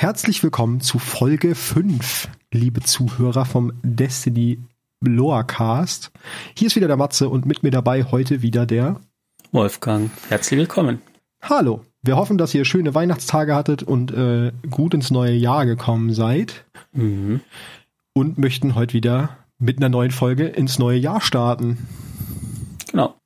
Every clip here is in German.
Herzlich willkommen zu Folge 5, liebe Zuhörer vom Destiny Lorecast. Hier ist wieder der Matze und mit mir dabei heute wieder der Wolfgang. Herzlich willkommen. Hallo. Wir hoffen, dass ihr schöne Weihnachtstage hattet und äh, gut ins neue Jahr gekommen seid. Mhm. Und möchten heute wieder mit einer neuen Folge ins neue Jahr starten. Genau.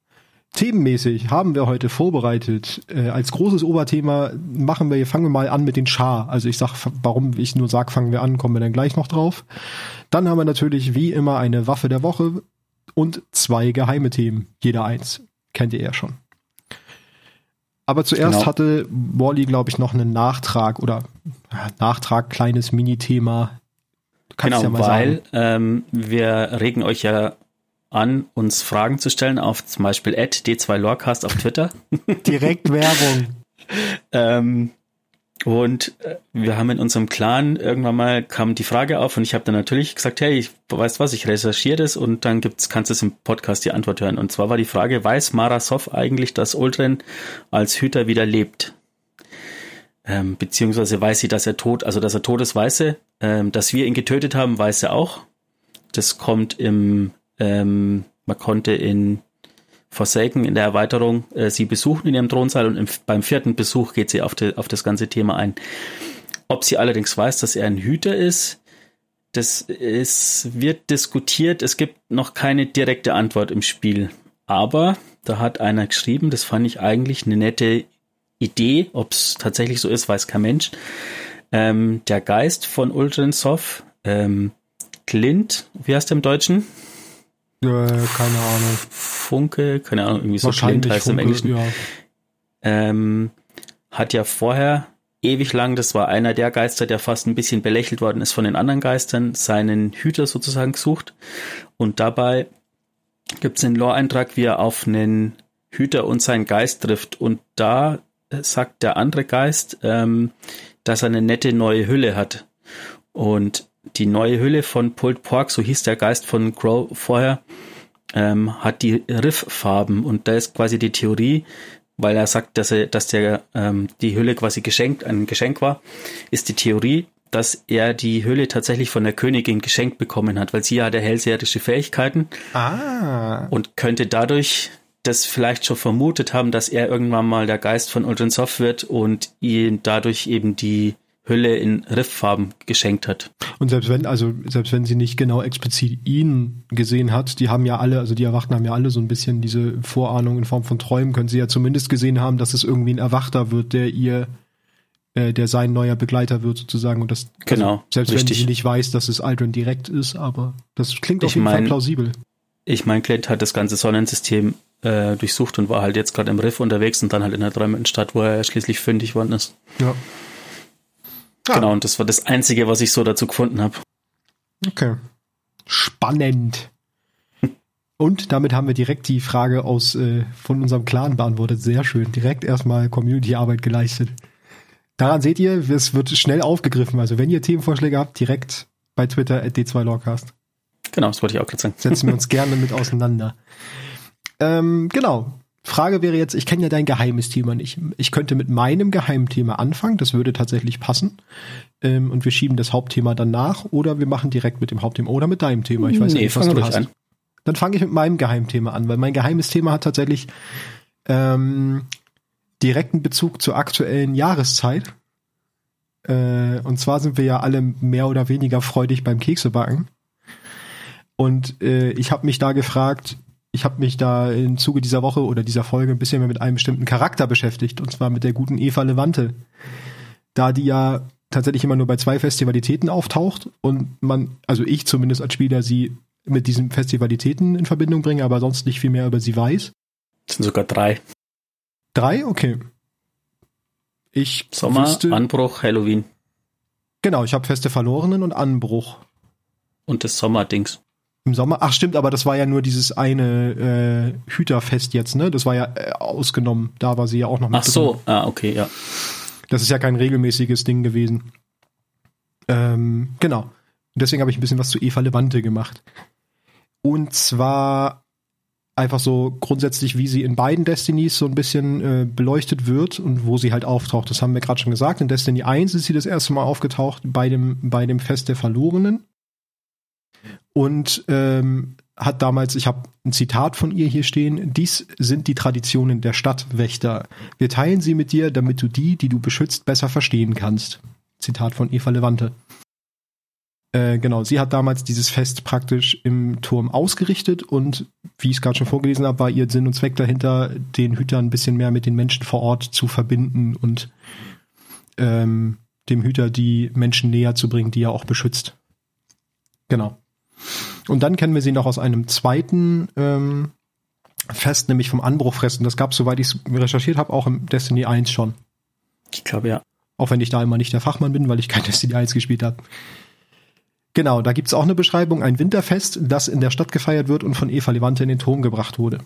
Themenmäßig haben wir heute vorbereitet. Äh, als großes Oberthema machen wir, fangen wir mal an mit den Char. Also ich sag, warum ich nur sag, fangen wir an, kommen wir dann gleich noch drauf. Dann haben wir natürlich wie immer eine Waffe der Woche und zwei geheime Themen, jeder eins. Kennt ihr ja schon. Aber zuerst genau. hatte Wally, glaube ich, noch einen Nachtrag oder ja, Nachtrag, kleines Mini-Thema. Genau, ja weil ähm, wir regen euch ja an, uns Fragen zu stellen auf zum Beispiel d2lorecast auf Twitter. Direkt Werbung. ähm, und äh, wir haben in unserem Clan irgendwann mal kam die Frage auf und ich habe dann natürlich gesagt, hey, ich weiß was, ich recherchiere das und dann gibt's, kannst du es im Podcast die Antwort hören. Und zwar war die Frage, weiß Marasov eigentlich, dass Uldren als Hüter wieder lebt? Ähm, beziehungsweise weiß sie, dass er tot, also dass er tot ist, weiß sie. Ähm, dass wir ihn getötet haben, weiß sie auch. Das kommt im ähm, man konnte in Forsaken in der Erweiterung äh, sie besuchen in ihrem Thronsaal und im, beim vierten Besuch geht sie auf, die, auf das ganze Thema ein. Ob sie allerdings weiß, dass er ein Hüter ist, das ist, wird diskutiert. Es gibt noch keine direkte Antwort im Spiel. Aber da hat einer geschrieben, das fand ich eigentlich eine nette Idee. Ob es tatsächlich so ist, weiß kein Mensch. Ähm, der Geist von Ultransov, ähm, Clint, wie heißt der im Deutschen? Äh, keine Ahnung. Funke, keine Ahnung, irgendwie so Clint heißt Funke, im Englischen. Ja. Ähm, hat ja vorher ewig lang, das war einer der Geister, der fast ein bisschen belächelt worden ist von den anderen Geistern, seinen Hüter sozusagen gesucht. Und dabei gibt es einen Lore-Eintrag, wie er auf einen Hüter und seinen Geist trifft. Und da sagt der andere Geist, ähm, dass er eine nette neue Hülle hat. Und die neue Hülle von Pulled Pork, so hieß der Geist von Crow vorher, ähm, hat die Riff-Farben und da ist quasi die Theorie, weil er sagt, dass er, dass der ähm, die Hülle quasi geschenkt, ein Geschenk war, ist die Theorie, dass er die Hülle tatsächlich von der Königin geschenkt bekommen hat, weil sie hat hellseherische Fähigkeiten ah. und könnte dadurch das vielleicht schon vermutet haben, dass er irgendwann mal der Geist von Ultron Soft wird und ihn dadurch eben die Hülle in Rifffarben geschenkt hat. Und selbst wenn, also selbst wenn sie nicht genau explizit ihn gesehen hat, die haben ja alle, also die Erwachten haben ja alle so ein bisschen diese Vorahnung in Form von Träumen, können sie ja zumindest gesehen haben, dass es irgendwie ein Erwachter wird, der ihr, äh, der sein neuer Begleiter wird sozusagen. Und das also genau, also, selbst richtig. wenn sie nicht weiß, dass es Aldrin direkt ist, aber das klingt auf ich jeden mein, Fall plausibel. Ich meine, Clint hat das ganze Sonnensystem äh, durchsucht und war halt jetzt gerade im Riff unterwegs und dann halt in der Träumenstadt, wo er schließlich fündig worden ist. Ja. Ah. Genau, und das war das Einzige, was ich so dazu gefunden habe. Okay. Spannend. Und damit haben wir direkt die Frage aus äh, von unserem Clan beantwortet. Sehr schön. Direkt erstmal Community-Arbeit geleistet. Daran seht ihr, es wird schnell aufgegriffen. Also wenn ihr Themenvorschläge habt, direkt bei Twitter at d2lawcast. Genau, das wollte ich auch gerade sagen. Setzen wir uns gerne mit auseinander. Ähm, genau. Frage wäre jetzt, ich kenne ja dein geheimes Thema nicht. Ich könnte mit meinem geheimen Thema anfangen, das würde tatsächlich passen. Ähm, und wir schieben das Hauptthema dann nach oder wir machen direkt mit dem Hauptthema oder mit deinem Thema. Ich weiß nee, nicht, was du hast. An. Dann fange ich mit meinem Geheimthema an, weil mein geheimes Thema hat tatsächlich ähm, direkten Bezug zur aktuellen Jahreszeit. Äh, und zwar sind wir ja alle mehr oder weniger freudig beim Keksebacken. Und äh, ich habe mich da gefragt, ich habe mich da im Zuge dieser Woche oder dieser Folge ein bisschen mehr mit einem bestimmten Charakter beschäftigt, und zwar mit der guten Eva Levante. Da die ja tatsächlich immer nur bei zwei Festivalitäten auftaucht und man, also ich zumindest als Spieler, sie mit diesen Festivalitäten in Verbindung bringe, aber sonst nicht viel mehr über sie weiß. Das sind sogar drei. Drei? Okay. Ich Sommer, wüsste, Anbruch, Halloween. Genau, ich habe Feste Verlorenen und Anbruch. Und das Sommerdings. Im Sommer? Ach stimmt, aber das war ja nur dieses eine äh, Hüterfest jetzt, ne? Das war ja äh, ausgenommen. Da war sie ja auch noch mit. Ach so, ah, okay, ja. Das ist ja kein regelmäßiges Ding gewesen. Ähm, genau. Deswegen habe ich ein bisschen was zu Eva Levante gemacht. Und zwar einfach so grundsätzlich, wie sie in beiden Destinies so ein bisschen äh, beleuchtet wird und wo sie halt auftaucht. Das haben wir gerade schon gesagt. In Destiny 1 ist sie das erste Mal aufgetaucht bei dem, bei dem Fest der Verlorenen. Und ähm, hat damals, ich habe ein Zitat von ihr hier stehen, dies sind die Traditionen der Stadtwächter. Wir teilen sie mit dir, damit du die, die du beschützt, besser verstehen kannst. Zitat von Eva Levante. Äh, genau, sie hat damals dieses Fest praktisch im Turm ausgerichtet und wie ich es gerade schon vorgelesen habe, war ihr Sinn und Zweck dahinter, den Hüter ein bisschen mehr mit den Menschen vor Ort zu verbinden und ähm, dem Hüter die Menschen näher zu bringen, die er auch beschützt. Genau. Und dann kennen wir sie noch aus einem zweiten ähm, Fest, nämlich vom Anbruchfressen. Das gab es, soweit ich es recherchiert habe, auch im Destiny 1 schon. Ich glaube ja. Auch wenn ich da immer nicht der Fachmann bin, weil ich kein Destiny 1 gespielt habe. Genau, da gibt's auch eine Beschreibung, ein Winterfest, das in der Stadt gefeiert wird und von Eva Levante in den Turm gebracht wurde.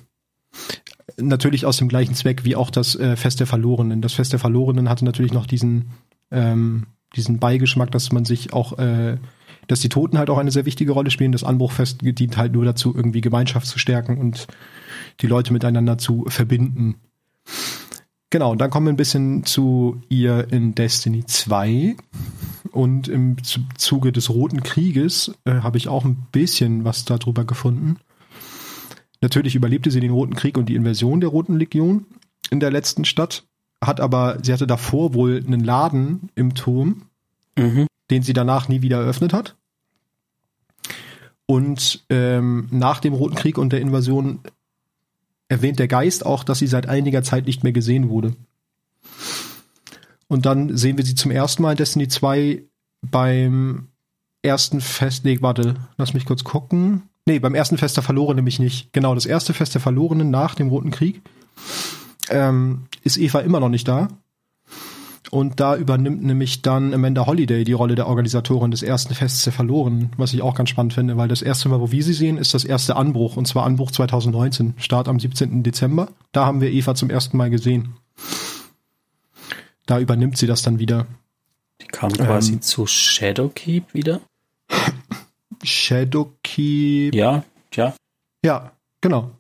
Natürlich aus dem gleichen Zweck wie auch das äh, Fest der Verlorenen. Das Fest der Verlorenen hatte natürlich noch diesen, ähm, diesen Beigeschmack, dass man sich auch, äh, dass die Toten halt auch eine sehr wichtige Rolle spielen. Das Anbruchfest dient halt nur dazu, irgendwie Gemeinschaft zu stärken und die Leute miteinander zu verbinden. Genau, und dann kommen wir ein bisschen zu ihr in Destiny 2. Und im Zuge des Roten Krieges äh, habe ich auch ein bisschen was darüber gefunden. Natürlich überlebte sie den Roten Krieg und die Invasion der Roten Legion in der letzten Stadt, hat aber, sie hatte davor wohl einen Laden im Turm, mhm. Den sie danach nie wieder eröffnet hat. Und ähm, nach dem Roten Krieg und der Invasion erwähnt der Geist auch, dass sie seit einiger Zeit nicht mehr gesehen wurde. Und dann sehen wir sie zum ersten Mal in Destiny 2 beim ersten Fest. Nee, warte, lass mich kurz gucken. Nee, beim ersten Fest der Verlorenen nämlich nicht. Genau, das erste Fest der Verlorenen nach dem Roten Krieg ähm, ist Eva immer noch nicht da. Und da übernimmt nämlich dann Amanda Holiday die Rolle der Organisatorin des ersten Fests der Verlorenen, was ich auch ganz spannend finde, weil das erste Mal, wo wir sie sehen, ist das erste Anbruch, und zwar Anbruch 2019, Start am 17. Dezember. Da haben wir Eva zum ersten Mal gesehen. Da übernimmt sie das dann wieder. Die kam quasi ähm, zu Shadowkeep wieder. Shadowkeep. Ja, ja. Ja, genau.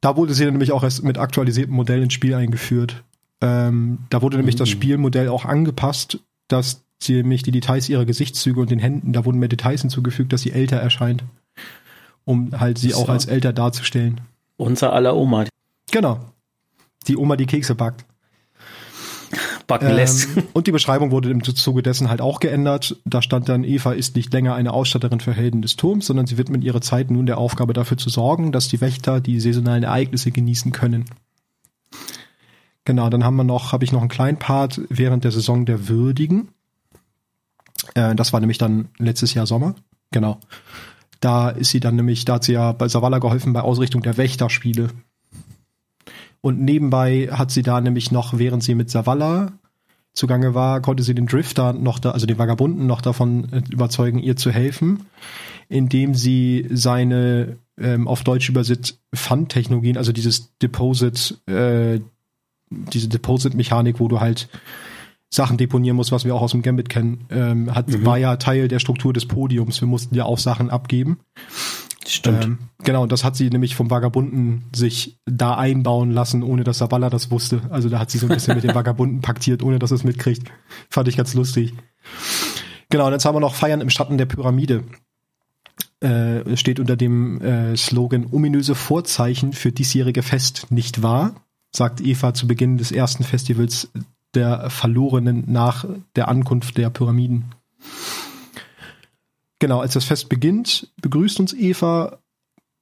Da wurde sie dann nämlich auch erst mit aktualisiertem Modell ins Spiel eingeführt. Ähm, da wurde nämlich mhm. das Spielmodell auch angepasst, dass sie nämlich die Details ihrer Gesichtszüge und den Händen, da wurden mehr Details hinzugefügt, dass sie älter erscheint. Um halt sie so. auch als älter darzustellen. Unser aller Oma. Genau. Die Oma, die Kekse backt. Backen ähm, lässt. Und die Beschreibung wurde im Zuge dessen halt auch geändert. Da stand dann, Eva ist nicht länger eine Ausstatterin für Helden des Turms, sondern sie widmet ihre Zeit nun der Aufgabe dafür zu sorgen, dass die Wächter die saisonalen Ereignisse genießen können. Genau, dann haben wir noch, habe ich noch einen kleinen Part während der Saison der Würdigen. Äh, das war nämlich dann letztes Jahr Sommer. Genau. Da ist sie dann nämlich, da hat sie ja bei Savala geholfen bei Ausrichtung der Wächterspiele. Und nebenbei hat sie da nämlich noch, während sie mit Savala zugange war, konnte sie den Drifter noch da, also den Vagabunden noch davon äh, überzeugen, ihr zu helfen, indem sie seine ähm, auf Deutsch übersetzt Fun-Technologien, also dieses Deposit, äh, diese Deposit-Mechanik, wo du halt Sachen deponieren musst, was wir auch aus dem Gambit kennen, ähm, hat, mhm. war ja Teil der Struktur des Podiums. Wir mussten ja auch Sachen abgeben. Stimmt. Ähm, genau, und das hat sie nämlich vom Vagabunden sich da einbauen lassen, ohne dass Saballa das wusste. Also da hat sie so ein bisschen mit dem Vagabunden paktiert, ohne dass es mitkriegt. Fand ich ganz lustig. Genau, und jetzt haben wir noch Feiern im Schatten der Pyramide. Äh, steht unter dem äh, Slogan ominöse Vorzeichen für diesjährige Fest nicht wahr, sagt Eva zu Beginn des ersten Festivals der Verlorenen nach der Ankunft der Pyramiden. Genau, als das Fest beginnt, begrüßt uns Eva,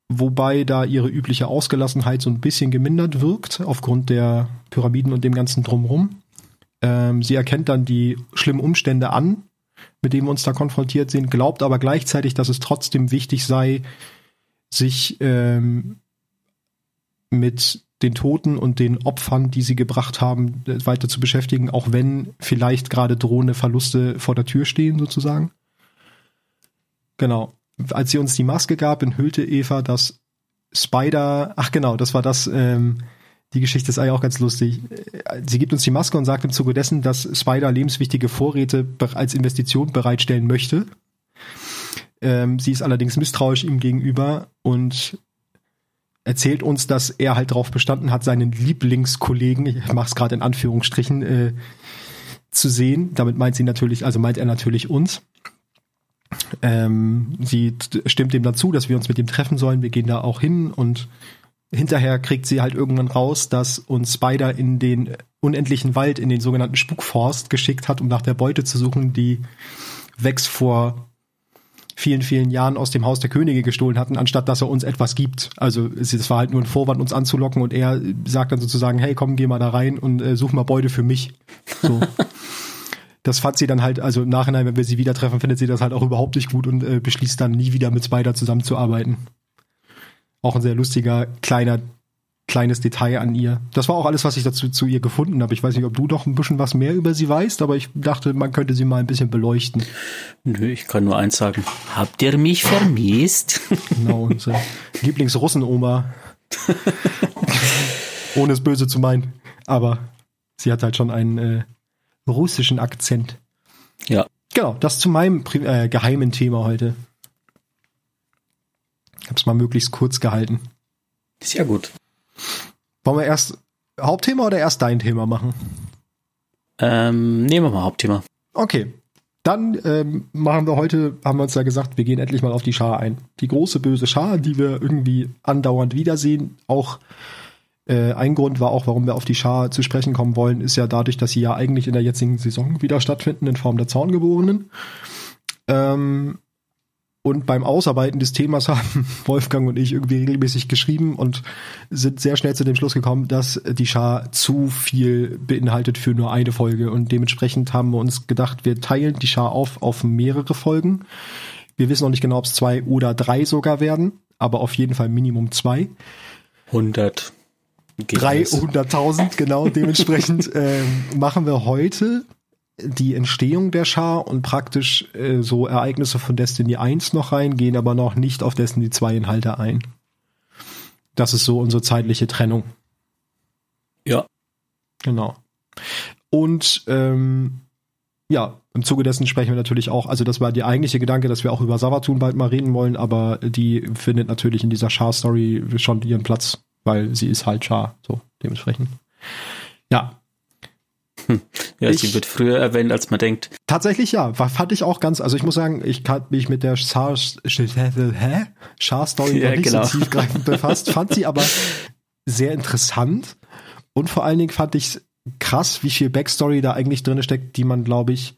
wobei da ihre übliche Ausgelassenheit so ein bisschen gemindert wirkt, aufgrund der Pyramiden und dem ganzen Drumrum. Ähm, sie erkennt dann die schlimmen Umstände an, mit denen wir uns da konfrontiert sind, glaubt aber gleichzeitig, dass es trotzdem wichtig sei, sich ähm, mit den Toten und den Opfern, die sie gebracht haben, weiter zu beschäftigen, auch wenn vielleicht gerade drohende Verluste vor der Tür stehen, sozusagen. Genau. Als sie uns die Maske gab, enthüllte Eva, dass Spider, ach genau, das war das, ähm, die Geschichte ist eigentlich auch ganz lustig. Sie gibt uns die Maske und sagt im Zuge dessen, dass Spider lebenswichtige Vorräte als Investition bereitstellen möchte. Ähm, sie ist allerdings misstrauisch ihm gegenüber und erzählt uns, dass er halt darauf bestanden hat, seinen Lieblingskollegen, ich mache es gerade in Anführungsstrichen, äh, zu sehen. Damit meint sie natürlich, also meint er natürlich uns. Ähm, sie stimmt dem dann zu, dass wir uns mit ihm treffen sollen. Wir gehen da auch hin und hinterher kriegt sie halt irgendwann raus, dass uns Spider in den unendlichen Wald, in den sogenannten Spukforst geschickt hat, um nach der Beute zu suchen, die Wex vor vielen, vielen Jahren aus dem Haus der Könige gestohlen hatten, anstatt dass er uns etwas gibt. Also es war halt nur ein Vorwand, uns anzulocken und er sagt dann sozusagen, hey, komm, geh mal da rein und äh, such mal Beute für mich. So. das fand sie dann halt, also im Nachhinein, wenn wir sie wieder treffen, findet sie das halt auch überhaupt nicht gut und äh, beschließt dann nie wieder mit Spider zusammenzuarbeiten. Auch ein sehr lustiger, kleiner, kleines Detail an ihr. Das war auch alles, was ich dazu zu ihr gefunden habe. Ich weiß nicht, ob du doch ein bisschen was mehr über sie weißt, aber ich dachte, man könnte sie mal ein bisschen beleuchten. Nö, ich kann nur eins sagen. Habt ihr mich vermisst? Genau, unsere Lieblingsrussenoma. Ohne es böse zu meinen. Aber sie hat halt schon einen äh, russischen Akzent. Ja. Genau, das zu meinem äh, geheimen Thema heute. Ich habe es mal möglichst kurz gehalten. Sehr gut. Wollen wir erst Hauptthema oder erst dein Thema machen? Ähm, nehmen wir mal Hauptthema. Okay. Dann ähm, machen wir heute, haben wir uns ja gesagt, wir gehen endlich mal auf die Schar ein. Die große böse Schar, die wir irgendwie andauernd wiedersehen. Auch äh, ein Grund war auch, warum wir auf die Schar zu sprechen kommen wollen, ist ja dadurch, dass sie ja eigentlich in der jetzigen Saison wieder stattfinden in Form der Zorngeborenen. Ähm, und beim Ausarbeiten des Themas haben Wolfgang und ich irgendwie regelmäßig geschrieben und sind sehr schnell zu dem Schluss gekommen, dass die Schar zu viel beinhaltet für nur eine Folge. Und dementsprechend haben wir uns gedacht, wir teilen die Schar auf auf mehrere Folgen. Wir wissen noch nicht genau, ob es zwei oder drei sogar werden, aber auf jeden Fall Minimum zwei. 100. 300.000, genau. Dementsprechend äh, machen wir heute die Entstehung der Schar und praktisch äh, so Ereignisse von Destiny 1 noch rein, gehen aber noch nicht auf Destiny 2 Inhalte ein. Das ist so unsere zeitliche Trennung. Ja. Genau. Und ähm, ja, im Zuge dessen sprechen wir natürlich auch, also das war der eigentliche Gedanke, dass wir auch über Savatun bald mal reden wollen, aber die findet natürlich in dieser Char-Story schon ihren Platz, weil sie ist halt Char, so dementsprechend. Ja, ja, ich, sie wird früher erwähnt, als man denkt. Tatsächlich ja, war, fand ich auch ganz, also ich muss sagen, ich habe mich mit der Char-Story ja, nicht genau. so tiefgreifend befasst, fand sie aber sehr interessant und vor allen Dingen fand ich krass, wie viel Backstory da eigentlich drin steckt, die man, glaube ich,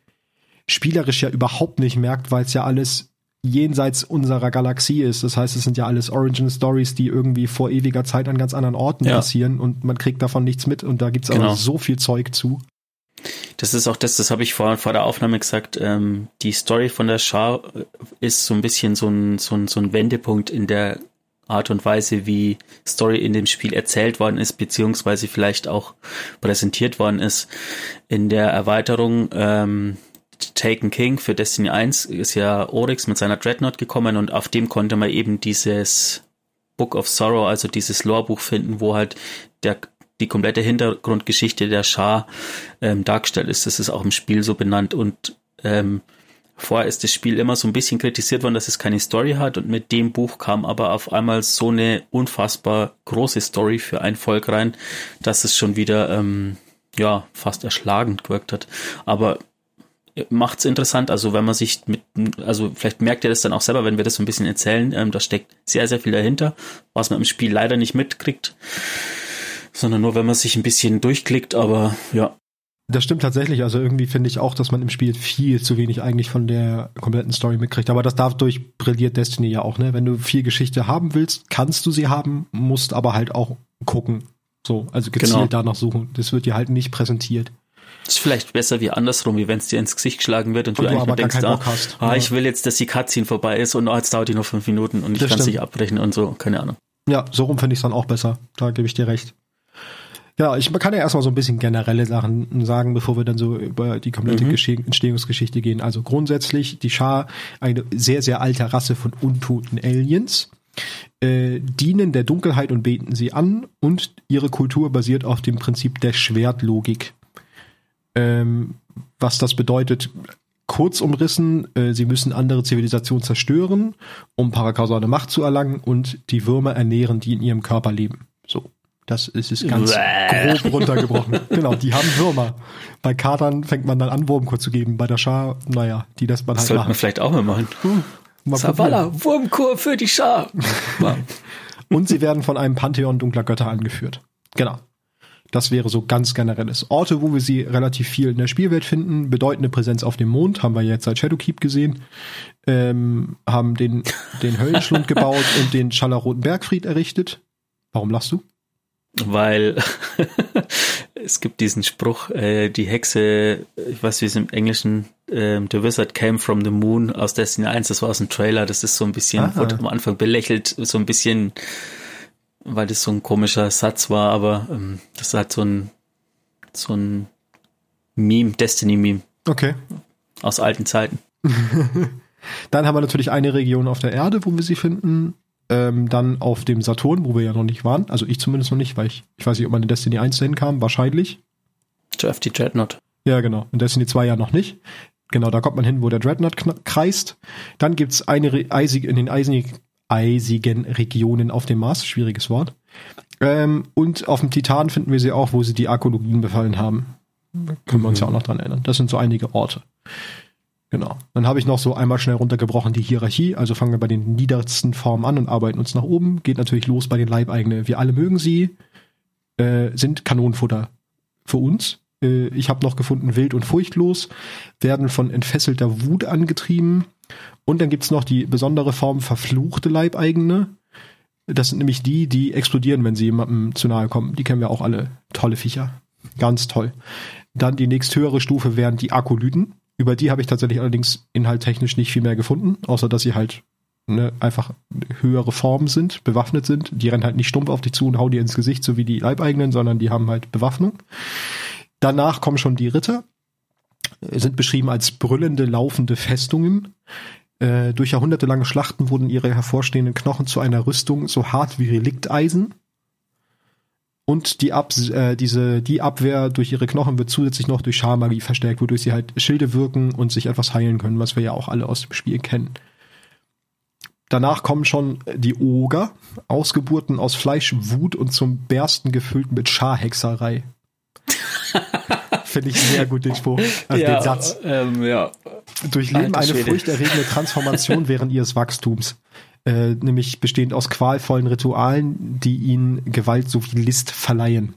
spielerisch ja überhaupt nicht merkt, weil es ja alles jenseits unserer Galaxie ist. Das heißt, es sind ja alles Origin Stories, die irgendwie vor ewiger Zeit an ganz anderen Orten ja. passieren und man kriegt davon nichts mit und da gibt's genau. aber so viel Zeug zu. Das ist auch das, das habe ich vor, vor der Aufnahme gesagt. Ähm, die Story von der Schar ist so ein bisschen so ein, so, ein, so ein Wendepunkt in der Art und Weise, wie Story in dem Spiel erzählt worden ist, beziehungsweise vielleicht auch präsentiert worden ist. In der Erweiterung ähm, Taken King für Destiny 1 ist ja Oryx mit seiner Dreadnought gekommen und auf dem konnte man eben dieses Book of Sorrow, also dieses Lorebuch finden, wo halt der die komplette Hintergrundgeschichte der Schar ähm, dargestellt ist. Das ist auch im Spiel so benannt und ähm, vorher ist das Spiel immer so ein bisschen kritisiert worden, dass es keine Story hat und mit dem Buch kam aber auf einmal so eine unfassbar große Story für ein Volk rein, dass es schon wieder ähm, ja fast erschlagend gewirkt hat. Aber macht's interessant. Also wenn man sich mit, also vielleicht merkt ihr das dann auch selber, wenn wir das so ein bisschen erzählen, ähm, da steckt sehr, sehr viel dahinter, was man im Spiel leider nicht mitkriegt sondern nur, wenn man sich ein bisschen durchklickt, aber ja. Das stimmt tatsächlich. Also irgendwie finde ich auch, dass man im Spiel viel zu wenig eigentlich von der kompletten Story mitkriegt. Aber das dadurch brilliert Destiny ja auch, ne? Wenn du viel Geschichte haben willst, kannst du sie haben, musst aber halt auch gucken. So, also gezielt genau. danach suchen. Das wird dir halt nicht präsentiert. Das ist vielleicht besser wie andersrum, wie wenn es dir ins Gesicht geschlagen wird und, und du, eigentlich denkst, ah, ah, ich will jetzt, dass die Cutscene vorbei ist und oh, jetzt dauert die noch fünf Minuten und ich kann es nicht abbrechen und so, keine Ahnung. Ja, so rum finde ich es dann auch besser. Da gebe ich dir recht. Ja, ich kann ja erstmal so ein bisschen generelle Sachen sagen, bevor wir dann so über die komplette mhm. Entstehungsgeschichte gehen. Also grundsätzlich die Schar, eine sehr, sehr alte Rasse von untoten Aliens, äh, dienen der Dunkelheit und beten sie an und ihre Kultur basiert auf dem Prinzip der Schwertlogik. Ähm, was das bedeutet, kurz umrissen, äh, sie müssen andere Zivilisationen zerstören, um parakausale Macht zu erlangen und die Würmer ernähren, die in ihrem Körper leben. Das ist es ganz grob runtergebrochen. genau, die haben Würmer. Bei Katern fängt man dann an, Wurmkur zu geben. Bei der Schar, naja, die lässt man halt Sollte machen. man vielleicht auch mal machen. Mal probieren. Zavala, Wurmkur für die Schar. Und sie werden von einem Pantheon dunkler Götter angeführt. Genau. Das wäre so ganz generelles. Orte, wo wir sie relativ viel in der Spielwelt finden, bedeutende Präsenz auf dem Mond, haben wir jetzt seit Shadowkeep gesehen, ähm, haben den, den Höllenschlund gebaut und den Schallerroten Bergfried errichtet. Warum lachst du? Weil es gibt diesen Spruch, äh, die Hexe, ich weiß wie es im Englischen, ähm, The Wizard came from the moon aus Destiny 1, das war aus dem Trailer, das ist so ein bisschen, Ah. wurde am Anfang belächelt, so ein bisschen, weil das so ein komischer Satz war, aber ähm, das hat so ein, so ein Meme, Destiny-Meme Okay. aus alten Zeiten. Dann haben wir natürlich eine Region auf der Erde, wo wir sie finden. Ähm, dann auf dem Saturn, wo wir ja noch nicht waren. Also ich zumindest noch nicht, weil ich, ich weiß nicht, ob man in Destiny 1 dahin kam. Wahrscheinlich. Jeff die Dreadnought. Ja, genau. In Destiny 2 ja noch nicht. Genau, da kommt man hin, wo der Dreadnought kreist. Dann gibt's eine Re eisig, in den eisig, eisigen Regionen auf dem Mars, schwieriges Wort. Ähm, und auf dem Titan finden wir sie auch, wo sie die Arkologien befallen haben. Da können wir uns ja auch noch dran erinnern. Das sind so einige Orte. Genau. Dann habe ich noch so einmal schnell runtergebrochen die Hierarchie. Also fangen wir bei den niedersten Formen an und arbeiten uns nach oben. Geht natürlich los bei den Leibeigenen. Wir alle mögen sie, äh, sind Kanonenfutter für uns. Äh, ich habe noch gefunden wild und furchtlos, werden von entfesselter Wut angetrieben. Und dann gibt's noch die besondere Form verfluchte Leibeigene. Das sind nämlich die, die explodieren, wenn sie jemandem zu nahe kommen. Die kennen wir auch alle. Tolle Viecher. Ganz toll. Dann die nächsthöhere Stufe wären die Akolyten. Über die habe ich tatsächlich allerdings inhalttechnisch nicht viel mehr gefunden, außer dass sie halt ne, einfach höhere Formen sind, bewaffnet sind. Die rennen halt nicht stumpf auf dich zu und hauen dir ins Gesicht, so wie die Leibeigenen, sondern die haben halt Bewaffnung. Danach kommen schon die Ritter, sind beschrieben als brüllende, laufende Festungen. Äh, durch jahrhundertelange Schlachten wurden ihre hervorstehenden Knochen zu einer Rüstung so hart wie Relikteisen. Und die, Ab äh, diese, die Abwehr durch ihre Knochen wird zusätzlich noch durch Scharmagie verstärkt, wodurch sie halt Schilde wirken und sich etwas heilen können, was wir ja auch alle aus dem Spiel kennen. Danach kommen schon die Oger, Ausgeburten aus Fleisch, Wut und zum Bersten gefüllt mit Scharhexerei. Finde ich sehr gut, den Spruch. Also den Satz. Ähm, ja. Durchleben eine furchterregende Transformation während ihres Wachstums. Äh, nämlich bestehend aus qualvollen Ritualen, die ihnen Gewalt sowie List verleihen.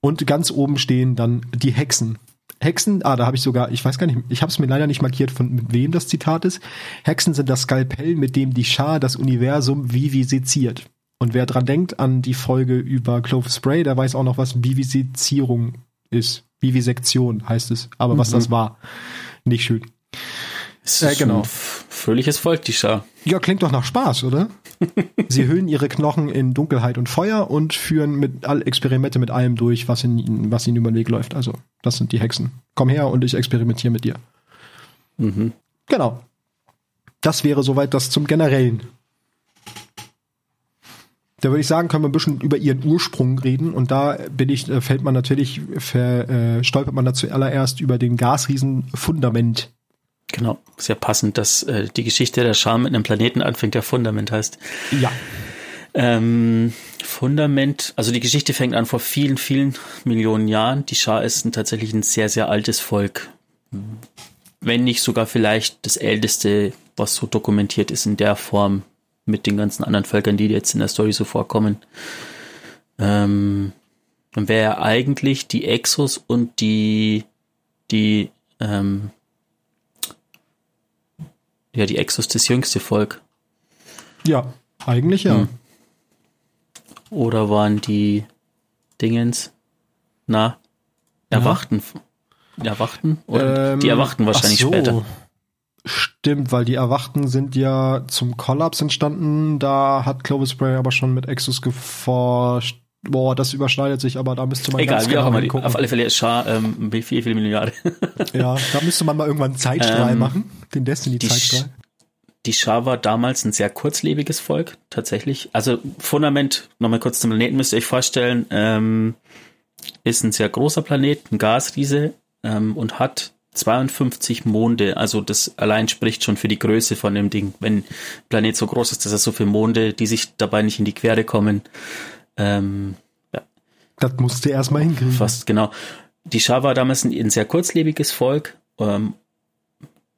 Und ganz oben stehen dann die Hexen. Hexen, ah, da habe ich sogar, ich weiß gar nicht, ich habe es mir leider nicht markiert, von mit wem das Zitat ist. Hexen sind das Skalpell, mit dem die Schar das Universum viviseziert. Und wer dran denkt an die Folge über Clove Spray, der weiß auch noch, was Vivisezierung ist. Vivisektion heißt es. Aber was das war, nicht schön. Es Äh, ist genau. ein fröhliches Volk, die Schar. Ja, klingt doch nach Spaß, oder? Sie hüllen ihre Knochen in Dunkelheit und Feuer und führen mit all Experimente mit allem durch, was, in, ihnen- was ihnen über den Weg läuft. Also, das sind die Hexen. Komm her und ich experimentiere mit dir. Mhm. Genau. Das wäre soweit das zum Generellen. Da würde ich sagen, können wir ein bisschen über ihren Ursprung reden. Und da bin ich, äh, fällt man natürlich, ver, äh, stolpert man da zuallererst über den Gasriesen Fundament. Genau. Sehr passend, dass äh, die Geschichte der Schar mit einem Planeten anfängt, der Fundament heißt. Ja. Ähm, Fundament, also die Geschichte fängt an vor vielen, vielen Millionen Jahren. Die Schar ist ein, tatsächlich ein sehr, sehr altes Volk. Wenn nicht sogar vielleicht das älteste, was so dokumentiert ist in der Form mit den ganzen anderen Völkern, die jetzt in der Story so vorkommen. Ähm, dann wäre ja eigentlich die Exos und die, die, ähm, ja, die Exos das jüngste Volk. Ja, eigentlich ja. Hm. Oder waren die Dingens? Na, erwachten. Erwachten? Oder Ähm, die erwachten wahrscheinlich so. später. Stimmt, weil die Erwachten sind ja zum Kollaps entstanden. Da hat Clovis Spray aber schon mit Exos geforscht. Boah, das überschneidet sich, aber da müsste man Egal, ganz wie auch genau immer. Die, hingucken. auf alle Fälle ist Schar, ähm, wie viel, viele Milliarden. Ja, da müsste man mal irgendwann einen Zeitstrahl Ähm, machen. Den die Destiny-Zeitstrahl. Die Schar war damals ein sehr kurzlebiges Volk, tatsächlich. Also Fundament, nochmal kurz zum Planeten, müsst ihr euch vorstellen, ähm, ist ein sehr großer Planet, ein Gasriese ähm, und hat 52 Monde, also das allein spricht schon für die Größe von dem Ding. Wenn ein Planet so groß ist, dass er so viele Monde, die sich dabei nicht in die Quere kommen. Ähm, ja. Das musste erstmal hinkriegen. Fast, genau. Die Schar war damals ein, ein sehr kurzlebiges Volk. Ähm,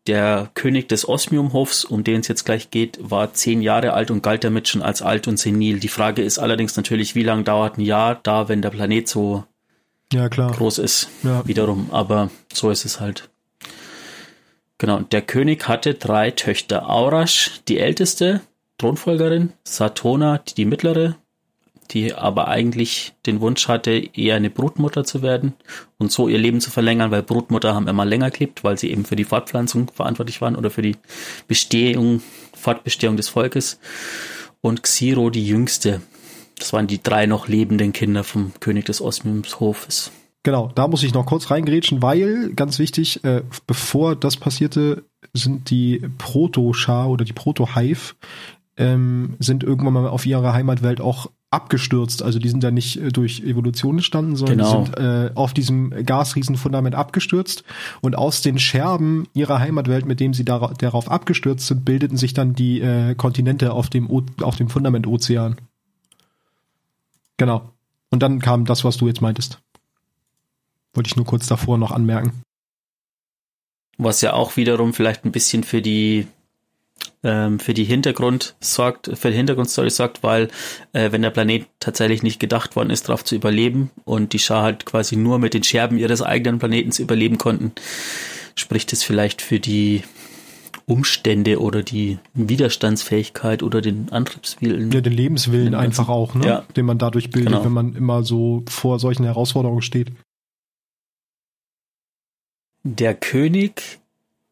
der König des Osmiumhofs, um den es jetzt gleich geht, war zehn Jahre alt und galt damit schon als alt und senil. Die Frage ist allerdings natürlich, wie lange dauert ein Jahr da, wenn der Planet so ja, groß ist. Ja. Wiederum, aber so ist es halt. Genau, der König hatte drei Töchter. Aurash, die älteste, Thronfolgerin, Satona, die mittlere, die aber eigentlich den Wunsch hatte, eher eine Brutmutter zu werden und so ihr Leben zu verlängern, weil Brutmutter haben immer länger gelebt, weil sie eben für die Fortpflanzung verantwortlich waren oder für die Bestehung, Fortbestehung des Volkes. Und Xiro, die jüngste, das waren die drei noch lebenden Kinder vom König des Osmiumshofes. Genau, da muss ich noch kurz reingrätschen, weil, ganz wichtig, äh, bevor das passierte, sind die Proto-Schar oder die Proto-Hive ähm, sind irgendwann mal auf ihrer Heimatwelt auch abgestürzt. Also die sind ja nicht äh, durch Evolution entstanden, sondern genau. die sind äh, auf diesem Gasriesenfundament abgestürzt. Und aus den Scherben ihrer Heimatwelt, mit dem sie dar darauf abgestürzt sind, bildeten sich dann die äh, Kontinente auf dem, o auf dem Fundament Ozean. Genau. Und dann kam das, was du jetzt meintest. Wollte ich nur kurz davor noch anmerken. Was ja auch wiederum vielleicht ein bisschen für die ähm, für die Hintergrund sorgt, für die Hintergrundstory sorgt, weil äh, wenn der Planet tatsächlich nicht gedacht worden ist, darauf zu überleben und die Schar halt quasi nur mit den Scherben ihres eigenen Planetens überleben konnten, spricht es vielleicht für die Umstände oder die Widerstandsfähigkeit oder den Antriebswillen. Ja, den Lebenswillen einfach auch, ne? Ja. den man dadurch bildet, genau. wenn man immer so vor solchen Herausforderungen steht. Der König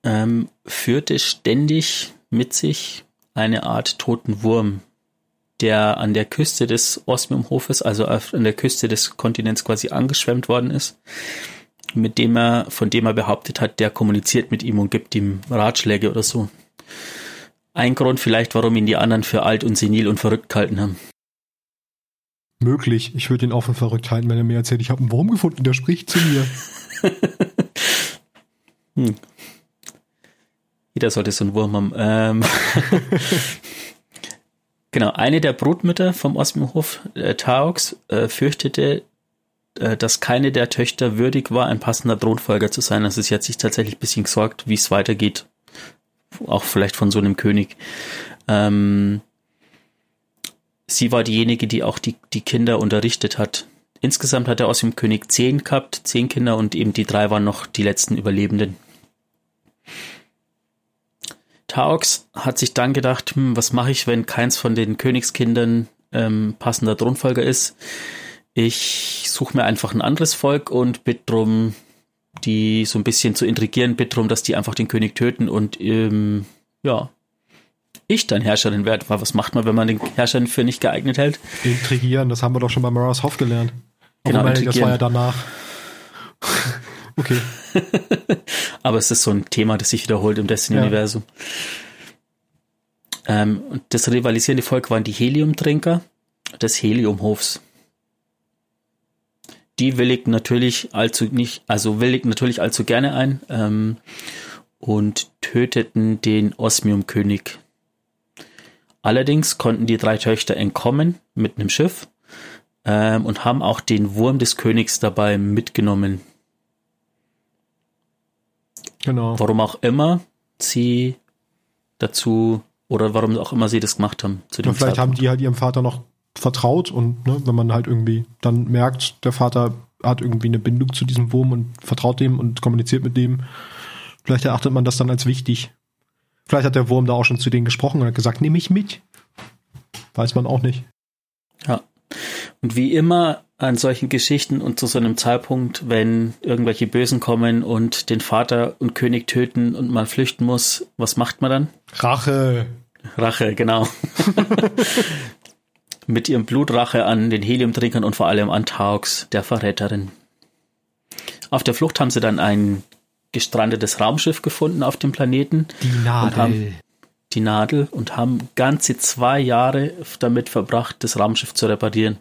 ähm, führte ständig mit sich eine Art toten Wurm, der an der Küste des Osmiumhofes, also an der Küste des Kontinents quasi angeschwemmt worden ist, mit dem er, von dem er behauptet hat, der kommuniziert mit ihm und gibt ihm Ratschläge oder so. Ein Grund vielleicht, warum ihn die anderen für alt und senil und verrückt gehalten haben. Möglich. Ich würde ihn auch für verrückt halten, wenn er mir erzählt, ich habe einen Wurm gefunden, der spricht zu mir. hm. Jeder sollte so einen Wurm haben. Ähm genau, eine der Brutmütter vom Osmiumhof, äh, Taox, äh, fürchtete, äh, dass keine der Töchter würdig war, ein passender Thronfolger zu sein. Also sie hat sich tatsächlich ein bisschen gesorgt, wie es weitergeht. Auch vielleicht von so einem König. Ähm sie war diejenige, die auch die, die Kinder unterrichtet hat. Insgesamt hat er aus dem König zehn gehabt, zehn Kinder und eben die drei waren noch die letzten Überlebenden. Taux hat sich dann gedacht, hm, was mache ich, wenn keins von den Königskindern ähm, passender Thronfolger ist? Ich suche mir einfach ein anderes Volk und bitte drum, die so ein bisschen zu intrigieren, bitte drum, dass die einfach den König töten und ähm, ja, ich dann Herrscherin werde. Was macht man, wenn man den Herrscher für nicht geeignet hält? Intrigieren, das haben wir doch schon bei Maras Hoff gelernt. Genau, das war ja danach. Okay. Aber es ist so ein Thema, das sich wiederholt im Destiny-Universum. Ja. Ähm, das rivalisierende Volk waren die Heliumtrinker des Heliumhofs. Die willigten natürlich allzu nicht, also willigten natürlich allzu gerne ein ähm, und töteten den Osmiumkönig. Allerdings konnten die drei Töchter entkommen mit einem Schiff ähm, und haben auch den Wurm des Königs dabei mitgenommen. Genau. Warum auch immer sie dazu oder warum auch immer sie das gemacht haben. Zu dem vielleicht Zeitpunkt. haben die halt ihrem Vater noch vertraut und ne, wenn man halt irgendwie dann merkt, der Vater hat irgendwie eine Bindung zu diesem Wurm und vertraut dem und kommuniziert mit dem, vielleicht erachtet man das dann als wichtig. Vielleicht hat der Wurm da auch schon zu denen gesprochen und hat gesagt, nehme ich mit. Weiß man auch nicht. Ja. Und wie immer an solchen Geschichten und zu so einem Zeitpunkt, wenn irgendwelche Bösen kommen und den Vater und König töten und man flüchten muss, was macht man dann? Rache. Rache, genau. Mit ihrem Blutrache an den Heliumtrinkern und vor allem an Taux, der Verräterin. Auf der Flucht haben sie dann ein gestrandetes Raumschiff gefunden auf dem Planeten. Die Nadel. die Nadel und haben ganze zwei Jahre damit verbracht, das Raumschiff zu reparieren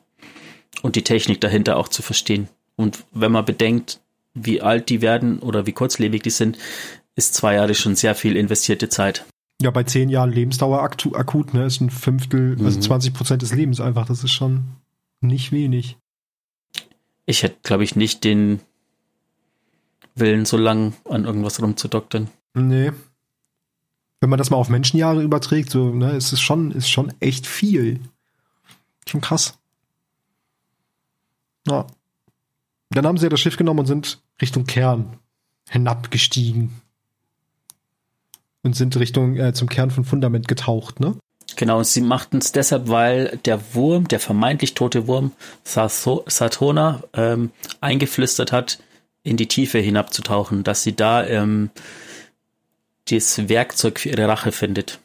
und die Technik dahinter auch zu verstehen. Und wenn man bedenkt, wie alt die werden oder wie kurzlebig die sind, ist zwei Jahre schon sehr viel investierte Zeit. Ja, bei zehn Jahren Lebensdauer akut, ne, ist ein Fünftel, also mhm. 20 Prozent des Lebens einfach. Das ist schon nicht wenig. Ich hätte, glaube ich, nicht den Willen, so lang an irgendwas rumzudoktern. Nee. Wenn man das mal auf Menschenjahre überträgt, so, ne, ist es schon, ist schon echt viel. Schon krass. Ja. Dann haben sie ja das Schiff genommen und sind Richtung Kern hinabgestiegen und sind Richtung äh, zum Kern von Fundament getaucht, ne? Genau, sie machten es deshalb, weil der Wurm, der vermeintlich tote Wurm Satona, ähm, eingeflüstert hat, in die Tiefe hinabzutauchen, dass sie da ähm, das Werkzeug für ihre Rache findet.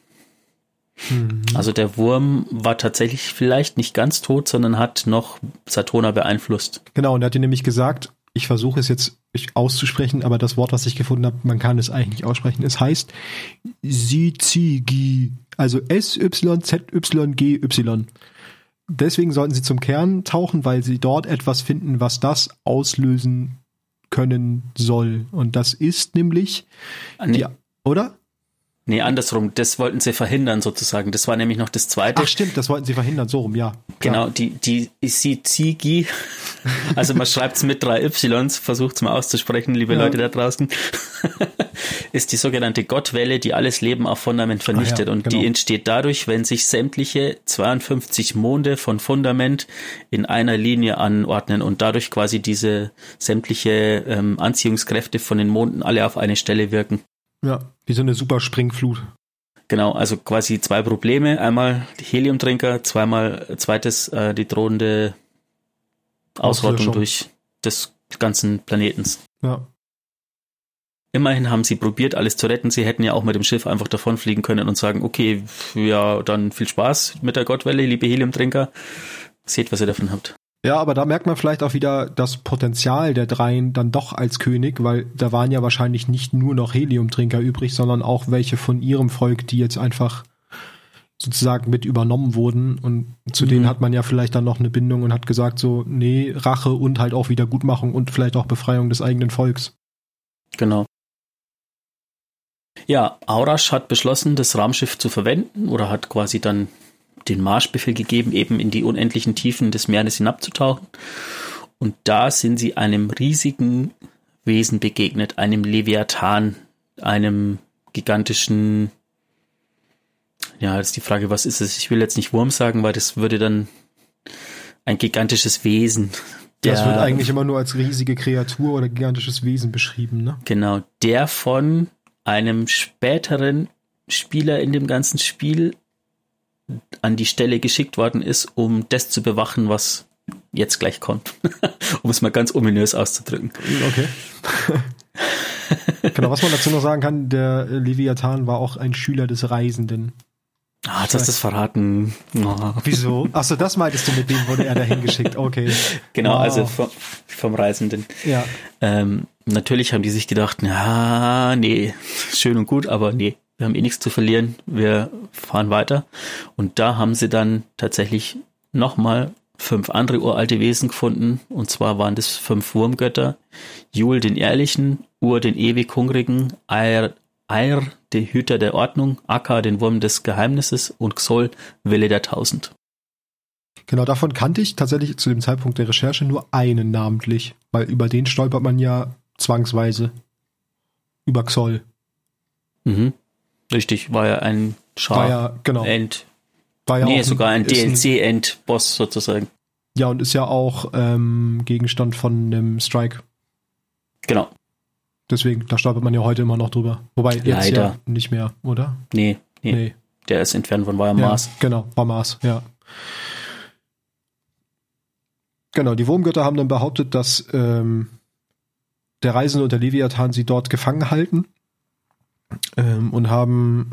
Mhm. Also der Wurm war tatsächlich vielleicht nicht ganz tot, sondern hat noch Satona beeinflusst. Genau, und er hat ihr nämlich gesagt, ich versuche es jetzt auszusprechen, aber das Wort, was ich gefunden habe, man kann es eigentlich nicht aussprechen. Es heißt Syzygi, also S-Y-Z-Y-G-Y. Deswegen sollten sie zum Kern tauchen, weil sie dort etwas finden, was das auslösen können soll. Und das ist nämlich, nee. die, oder? Nee, andersrum. Das wollten sie verhindern sozusagen. Das war nämlich noch das zweite. Ach stimmt, das wollten sie verhindern, so rum, ja. Genau, die, die Isizigi, also man schreibt es mit drei Ys, versucht es mal auszusprechen, liebe ja. Leute da draußen, ist die sogenannte Gottwelle, die alles Leben auf Fundament vernichtet. Ah, ja, und genau. die entsteht dadurch, wenn sich sämtliche 52 Monde von Fundament in einer Linie anordnen und dadurch quasi diese sämtliche ähm, Anziehungskräfte von den Monden alle auf eine Stelle wirken. Ja, wie so eine super Springflut. Genau, also quasi zwei Probleme. Einmal die Heliumtrinker, zweimal zweites äh, die drohende Ausrottung durch des ganzen Planetens. Ja. Immerhin haben sie probiert, alles zu retten. Sie hätten ja auch mit dem Schiff einfach davonfliegen können und sagen, okay, ja, dann viel Spaß mit der Gottwelle, liebe Heliumtrinker. Seht, was ihr davon habt. Ja, aber da merkt man vielleicht auch wieder das Potenzial der dreien dann doch als König, weil da waren ja wahrscheinlich nicht nur noch Heliumtrinker übrig, sondern auch welche von ihrem Volk, die jetzt einfach sozusagen mit übernommen wurden und zu mhm. denen hat man ja vielleicht dann noch eine Bindung und hat gesagt so, nee, Rache und halt auch Wiedergutmachung und vielleicht auch Befreiung des eigenen Volks. Genau. Ja, Aurasch hat beschlossen, das Raumschiff zu verwenden oder hat quasi dann den Marschbefehl gegeben, eben in die unendlichen Tiefen des Meeres hinabzutauchen. Und da sind sie einem riesigen Wesen begegnet, einem Leviathan, einem gigantischen, ja, das ist die Frage, was ist es? Ich will jetzt nicht Wurm sagen, weil das würde dann ein gigantisches Wesen. Der, das wird eigentlich immer nur als riesige Kreatur oder gigantisches Wesen beschrieben, ne? Genau, der von einem späteren Spieler in dem ganzen Spiel an die Stelle geschickt worden ist, um das zu bewachen, was jetzt gleich kommt. um es mal ganz ominös auszudrücken. Okay. genau, was man dazu noch sagen kann, der Leviathan war auch ein Schüler des Reisenden. Ah, jetzt hast du es verraten. Oh. Wieso? Achso, das meintest du, mit dem wurde er dahin geschickt. Okay. Genau, wow. also vom, vom, Reisenden. Ja. Ähm, natürlich haben die sich gedacht, ja, nee, schön und gut, aber nee, wir haben eh nichts zu verlieren, wir fahren weiter. Und da haben sie dann tatsächlich nochmal fünf andere uralte Wesen gefunden. Und zwar waren das fünf Wurmgötter. Jul den Ehrlichen, Ur den ewig Hungrigen, Eir, Eir der Hüter der Ordnung, Akka den Wurm des Geheimnisses und Xol Wille der Tausend. Genau, davon kannte ich tatsächlich zu dem Zeitpunkt der Recherche nur einen namentlich, weil über den stolpert man ja zwangsweise. Über Xol. Mhm. Richtig, war ja ein Char war ja, genau. End. War ja nee, sogar ein DLC-End-Boss sozusagen. Ja, und ist ja auch ähm, Gegenstand von einem Strike. Genau. Deswegen, da stolpert man ja heute immer noch drüber. Wobei jetzt Leider. ja nicht mehr, oder? Nee, nee. nee. Der ist entfernt worden, war ja Mars. Genau, war Mars, ja. Genau, die Wurmgötter haben dann behauptet, dass ähm, der Reisende und der Leviathan sie dort gefangen halten ähm, und haben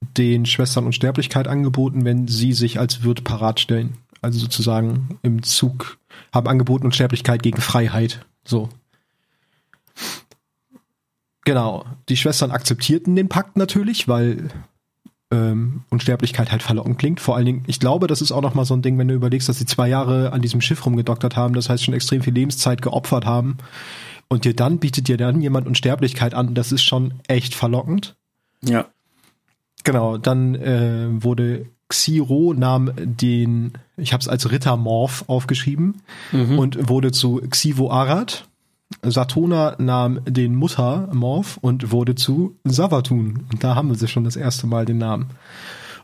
den Schwestern Unsterblichkeit angeboten, wenn sie sich als Wirt parat stellen. Also sozusagen im Zug haben angeboten Unsterblichkeit gegen Freiheit. So. Genau. Die Schwestern akzeptierten den Pakt natürlich, weil ähm, Unsterblichkeit halt verlockend klingt. Vor allen Dingen, ich glaube, das ist auch noch mal so ein Ding, wenn du überlegst, dass sie zwei Jahre an diesem Schiff rumgedoktert haben, das heißt schon extrem viel Lebenszeit geopfert haben Und dir dann bietet dir dann jemand Unsterblichkeit an. Das ist schon echt verlockend. Ja. Genau, dann äh, wurde Xiro nahm den, ich habe es als Rittermorph aufgeschrieben Mhm. und wurde zu Xivo Arad. Satona nahm den Muttermorph und wurde zu Savatun. Und da haben wir sie schon das erste Mal den Namen.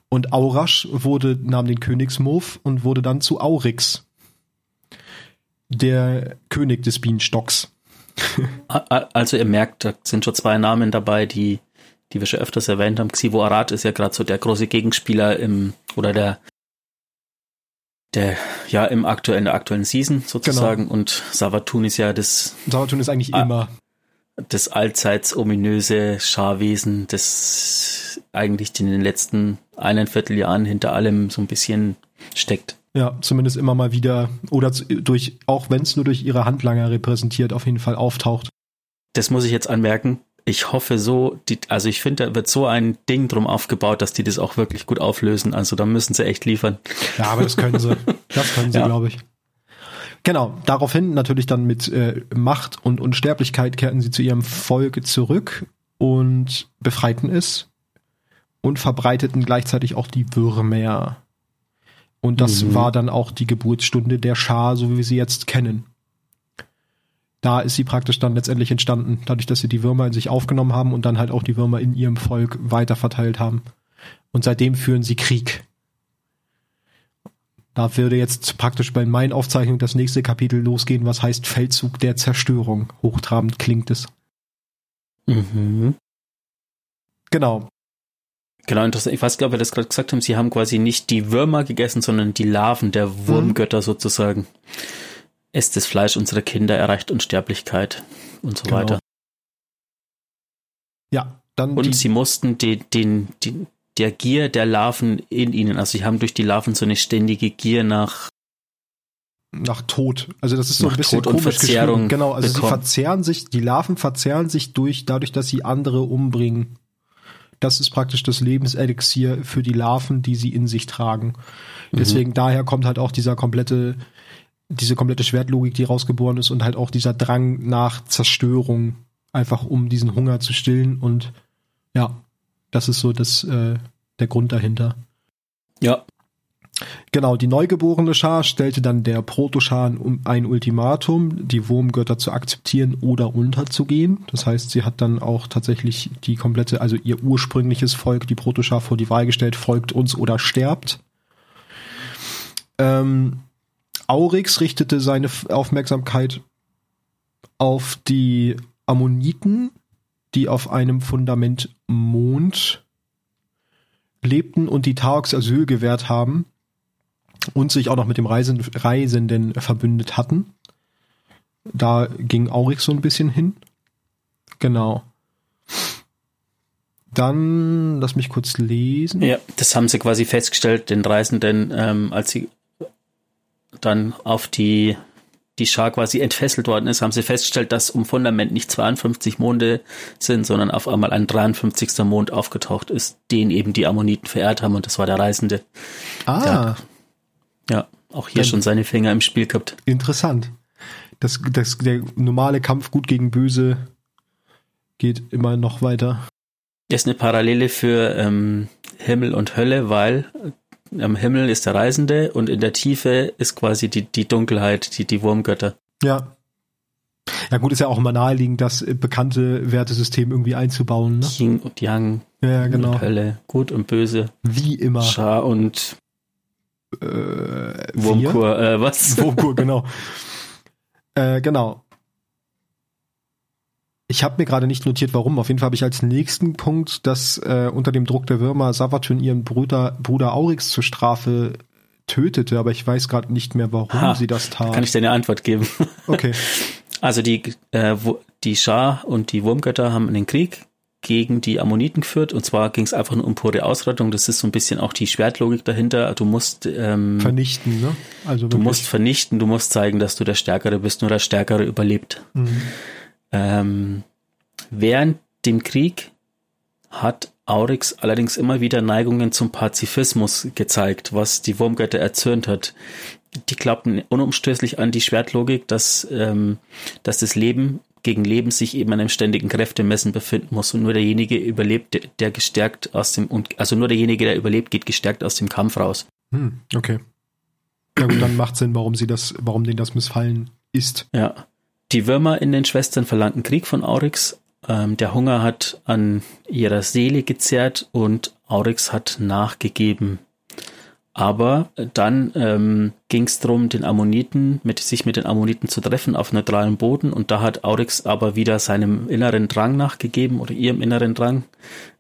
Und Aurasch wurde, nahm den Königsmorph und wurde dann zu Aurix. Der König des Bienenstocks. Also ihr merkt, da sind schon zwei Namen dabei, die, die wir schon öfters erwähnt haben. Xivo Arad ist ja gerade so der große Gegenspieler im, oder der, der, ja, im aktuellen, der aktuellen Season sozusagen. Und Savatun ist ja das, Savatun ist eigentlich Ah. immer. das allseits ominöse Scharwesen, das eigentlich in den letzten einen Vierteljahren hinter allem so ein bisschen steckt. Ja, zumindest immer mal wieder oder durch, auch wenn es nur durch ihre Handlanger repräsentiert, auf jeden Fall auftaucht. Das muss ich jetzt anmerken. Ich hoffe so, die, also ich finde, da wird so ein Ding drum aufgebaut, dass die das auch wirklich gut auflösen. Also da müssen sie echt liefern. Ja, aber das können sie. Das können sie, Ja. glaube ich. Genau, daraufhin natürlich dann mit äh, Macht und Unsterblichkeit kehrten sie zu ihrem Volk zurück und befreiten es und verbreiteten gleichzeitig auch die Würmer. Und das Mhm. war dann auch die Geburtsstunde der Schar, so wie wir sie jetzt kennen. Da ist sie praktisch dann letztendlich entstanden, dadurch, dass sie die Würmer in sich aufgenommen haben und dann halt auch die Würmer in ihrem Volk weiterverteilt haben. Und seitdem führen sie Krieg. Da würde jetzt praktisch bei meinen Aufzeichnungen das nächste Kapitel losgehen, was heißt Feldzug der Zerstörung. Hochtrabend klingt es. Mhm. Genau. Genau, interessant. Ich weiß ob wir das gerade gesagt haben. Sie haben quasi nicht die Würmer gegessen, sondern die Larven der Wurmgötter sozusagen. Esst das Fleisch unserer Kinder, erreicht Unsterblichkeit und so Genau. weiter. Ja, dann Und sie mussten den, den, den, der Gier der Larven in ihnen, also sie haben durch die Larven so eine ständige Gier nach, nach Tod. Also das ist so ein bisschen Tod und komisch geschrieben. Genau, also bekommen. sie verzehren sich, die Larven verzehren sich durch, dadurch, dass sie andere umbringen. Das ist praktisch das Lebenselixier für die Larven, die sie in sich tragen. Mhm. Deswegen daher kommt halt auch dieser komplette, diese komplette Schwertlogik, die rausgeboren ist und halt auch dieser Drang nach Zerstörung, einfach um diesen Hunger zu stillen und ja, das ist so das, äh, der Grund dahinter. ja, Genau, die neugeborene Schar stellte dann der Protoschar ein- Ultimatum, die Wurmgötter zu akzeptieren oder unterzugehen. Das heißt, sie hat dann auch tatsächlich die komplette, also ihr ursprüngliches Volk, die Protoschar, vor die Wahl gestellt, folgt uns oder sterbt. Ähm, Aurix richtete seine Aufmerksamkeit auf die Ammoniten, die auf einem Fundament Mond lebten und die Taox Asyl gewährt haben und sich auch noch mit dem Reisen, Reisenden verbündet hatten. Da ging Aurix so ein bisschen hin. Genau. Dann, lass mich kurz lesen. ja, das haben sie quasi festgestellt, den Reisenden, ähm, als sie dann auf die, die Schar quasi entfesselt worden ist, haben sie festgestellt, dass um Fundament nicht 52 Monde sind, sondern auf einmal ein 53. Mond aufgetaucht ist, den eben die Ammoniten verehrt haben und das war der Reisende. Ah, Ja. Ja, auch hier Dann- schon seine Finger im Spiel gehabt. interessant. Das, das, der normale Kampf gut gegen böse geht immer noch weiter. Das ist eine Parallele für ähm, Himmel und Hölle, weil äh, am Himmel ist der Reisende und in der Tiefe ist quasi die, die Dunkelheit, die, die Wurmgötter. Ja. Ja gut, ist ja auch immer naheliegend, das bekannte Wertesystem irgendwie einzubauen. Ne? Yin und Yang Ja, genau. und Hölle, Gut und Böse, Wie immer. Schar und Äh? Wurmkur, äh, was? Wurmkur, genau. Äh, genau. Ich habe mir gerade nicht notiert, warum. Auf jeden Fall habe ich als nächsten Punkt, dass äh, unter dem Druck der Würmer Savatun ihren Bruder, Bruder Aurix zur Strafe tötete, aber ich weiß gerade nicht mehr, warum Ha, sie das tat. Kann ich dir eine Antwort geben? okay. Also die, äh, die Schar und die Wurmgötter haben einen Krieg gegen die Ammoniten geführt und zwar ging es einfach nur um pure Ausrottung. Das ist so ein bisschen auch die Schwertlogik dahinter. Du musst ähm, Vernichten, ne? Also Du musst vernichten, du musst zeigen, dass du der Stärkere bist, nur der Stärkere überlebt. Mhm. Ähm, während dem Krieg hat Aurix allerdings immer wieder Neigungen zum Pazifismus gezeigt, was die Wurmgötter erzürnt hat. Die glaubten unumstößlich an die Schwertlogik, dass, ähm, dass das Leben gegen Leben sich eben in einem ständigen Kräftemessen befinden muss und nur derjenige überlebt, der, der gestärkt aus dem, also nur derjenige, der überlebt, geht gestärkt aus dem Kampf raus. Hm, okay. Ja gut, dann macht Sinn, warum sie das, warum denen das missfallen ist. Ja. Die Würmer in den Schwestern verlangten Krieg von Aurix. Ähm, der Hunger hat an ihrer Seele gezerrt und Aurix hat nachgegeben. Aber dann ähm, ging es darum, den Ammoniten, mit, sich mit den Ammoniten zu treffen auf neutralem Boden. Und da hat Aurix aber wieder seinem inneren Drang nachgegeben oder ihrem inneren Drang.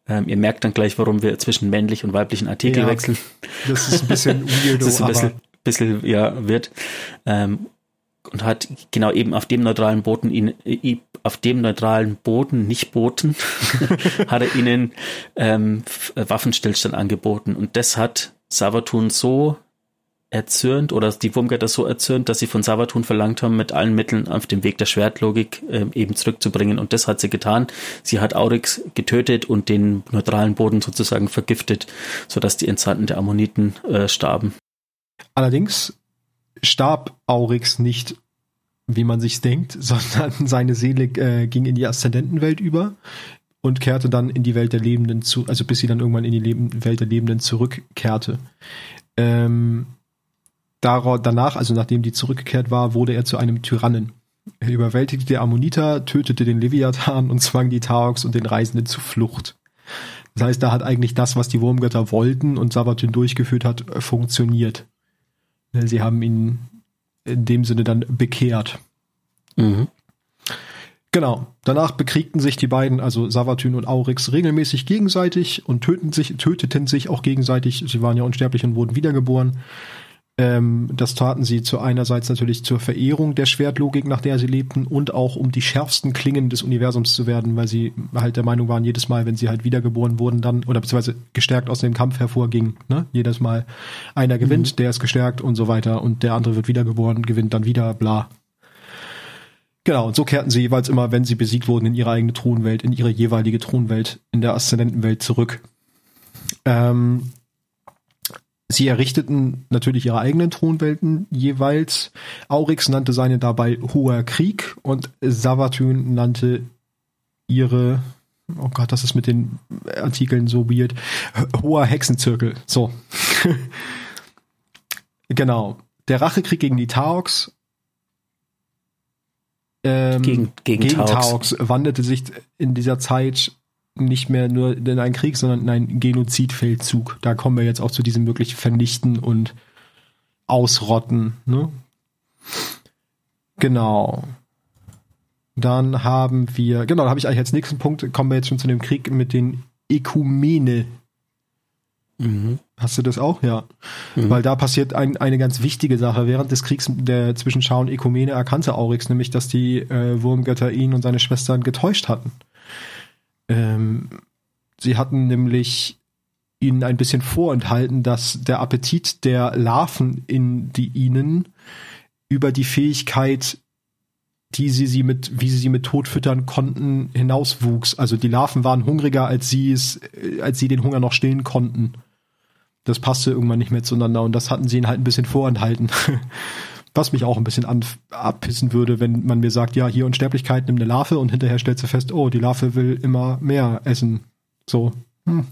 Ähm, ihr merkt dann gleich, warum wir zwischen männlich und weiblichen Artikel Ja, wechseln. Das ist ein bisschen weirdo, Das ist ein bisschen, bisschen ja, wird. Ähm, und hat genau eben auf dem neutralen Boden ihn, äh, auf dem neutralen Boden, nicht Boten, hat er ihnen ähm, äh, Waffenstillstand angeboten. Und das hat Savatun so erzürnt oder die Wurmgötter so erzürnt, dass sie von Savatun verlangt haben, mit allen Mitteln auf dem Weg der Schwertlogik ähm, eben zurückzubringen. Und das hat sie getan. Sie hat Aurix getötet und den neutralen Boden sozusagen vergiftet, sodass die Entsandten der Ammoniten äh, starben. allerdings starb Aurix nicht, wie man sich's denkt, sondern seine Seele äh, ging in die Aszendentenwelt über und kehrte dann in die Welt der Lebenden zu, also bis sie dann irgendwann in die Leben, Welt der Lebenden zurückkehrte. Ähm, danach, also nachdem die zurückgekehrt war, wurde er zu einem Tyrannen. Er überwältigte die Ammoniter, tötete den Leviathan und zwang die Taox und den Reisenden zur Flucht. Das heißt, da hat eigentlich das, was die Wurmgötter wollten und Savatyn durchgeführt hat, äh, funktioniert. Ne, Sie haben ihn in dem Sinne dann bekehrt. Mhm. Genau. Danach bekriegten sich die beiden, also Savatyn und Aurix, regelmäßig gegenseitig und töten sich, töteten sich auch gegenseitig. Sie waren ja unsterblich und wurden wiedergeboren. Ähm, das taten sie zu einerseits natürlich zur Verehrung der Schwertlogik, nach der sie lebten, und auch um die schärfsten Klingen des Universums zu werden, weil sie halt der Meinung waren, jedes Mal, wenn sie halt wiedergeboren wurden, dann, oder beziehungsweise gestärkt aus dem Kampf hervorgingen, ne? Jedes Mal einer gewinnt, der ist gestärkt und so weiter, und der andere wird wiedergeboren, gewinnt dann wieder, bla. Genau, und so kehrten sie jeweils immer, wenn sie besiegt wurden, in ihre eigene Thronwelt, in ihre jeweilige Thronwelt, in der Aszendentenwelt zurück. Ähm, sie errichteten natürlich ihre eigenen Thronwelten jeweils. Aurix nannte seine dabei Hoher Krieg und Savatyn nannte ihre, oh Gott, das ist mit den Artikeln so weird, Hoher Hexenzirkel. So. genau. Der Rachekrieg gegen die Taox ähm, Gegen- gegen Taox. Taox wandelte sich in dieser Zeit nicht mehr nur in einen Krieg, sondern in einen Genozidfeldzug. Da kommen wir jetzt auch zu diesem wirklich Vernichten und Ausrotten. Ne? Genau. Dann haben wir, genau, da habe ich eigentlich als nächsten Punkt, kommen wir jetzt schon zu dem Krieg mit den Ökumene. Mhm. Hast du das auch? Ja. Mhm. Weil da passiert ein, eine ganz wichtige Sache. Während des Kriegs der zwischen Schau und Ökumene erkannte Aurix nämlich, dass die äh, Wurmgötter ihn und seine Schwestern getäuscht hatten. Ähm, sie hatten nämlich ihnen ein bisschen vorenthalten, dass der Appetit der Larven in die ihnen über die Fähigkeit, die sie, sie mit, wie sie sie mit Tod füttern konnten, hinauswuchs. Also die Larven waren hungriger, als sie es, äh, als sie den Hunger noch stillen konnten. Das passte irgendwann nicht mehr zueinander und das hatten sie ihnen halt ein bisschen vorenthalten. Was mich auch ein bisschen abpissen würde, wenn man mir sagt, ja, hier Unsterblichkeit, nimm eine Larve und hinterher stellst du fest, oh, die Larve will immer mehr essen. So. Hm.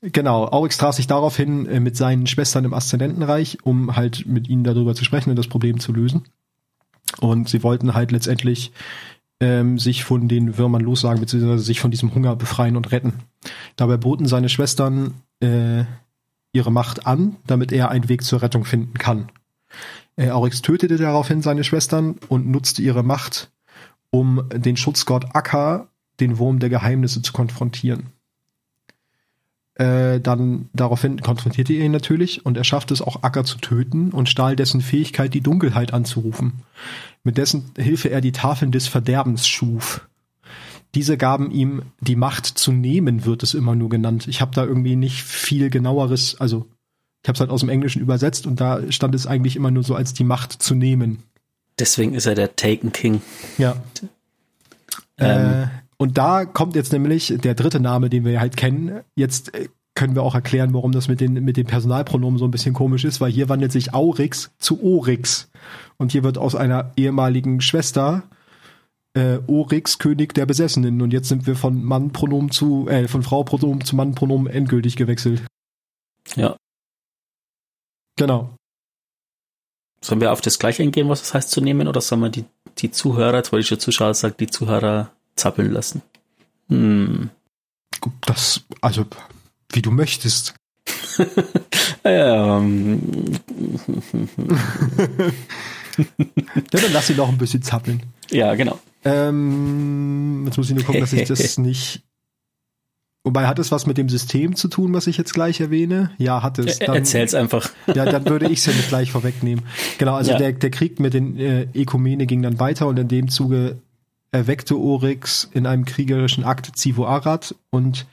Genau, Aurix traf sich daraufhin äh, mit seinen Schwestern im Aszendentenreich, um halt mit ihnen darüber zu sprechen und das Problem zu lösen. Und sie wollten halt letztendlich ähm, sich von den Würmern lossagen, beziehungsweise sich von diesem Hunger befreien und retten. Dabei boten seine Schwestern äh, ihre Macht an, damit er einen Weg zur Rettung finden kann. Äh, Aurix tötete daraufhin seine Schwestern und nutzte ihre Macht, um den Schutzgott Akka, den Wurm der Geheimnisse, zu konfrontieren. Äh, dann daraufhin konfrontierte er ihn natürlich und er schaffte es auch Akka zu töten und stahl dessen Fähigkeit, die Dunkelheit anzurufen, mit dessen Hilfe er die Tafeln des Verderbens schuf. Diese gaben ihm die Macht zu nehmen, wird es immer nur genannt. Ich habe da irgendwie nicht viel genaueres, also ich habe es halt aus dem Englischen übersetzt und da stand es eigentlich immer nur so als die Macht zu nehmen. Deswegen ist er der Taken King. Ja. Ähm. Äh, und da kommt jetzt nämlich der dritte Name, den wir halt kennen. Jetzt äh, können wir auch erklären, warum das mit den, mit den Personalpronomen so ein bisschen komisch ist, weil hier wandelt sich Aurix zu Orix. Und hier wird aus einer ehemaligen Schwester äh, Oryx, König der Besessenen. Und jetzt sind wir von Mann-Pronomen zu, äh, von Frau-Pronomen zu Mann-Pronomen endgültig gewechselt. Ja. Genau. Sollen wir auf das gleiche eingehen, was es heißt zu nehmen, oder sollen wir die, die Zuhörer, jetzt wollte ich schon Zuschauer sagen, die Zuhörer zappeln lassen? Hm. Das, also, wie du möchtest. ähm. ja, dann lass sie noch ein bisschen zappeln. Ja, genau. Ähm, jetzt muss ich nur gucken, dass ich das nicht. Wobei hat es was mit dem System zu tun, was ich jetzt gleich erwähne? Ja, hat es. Dann, Erzähl's einfach. Ja, dann würde ich es ja nicht gleich vorwegnehmen. Genau, also ja. der, der Krieg mit den äh, Ekumene ging dann weiter und in dem Zuge erweckte Oryx in einem kriegerischen Akt Zivo Arad und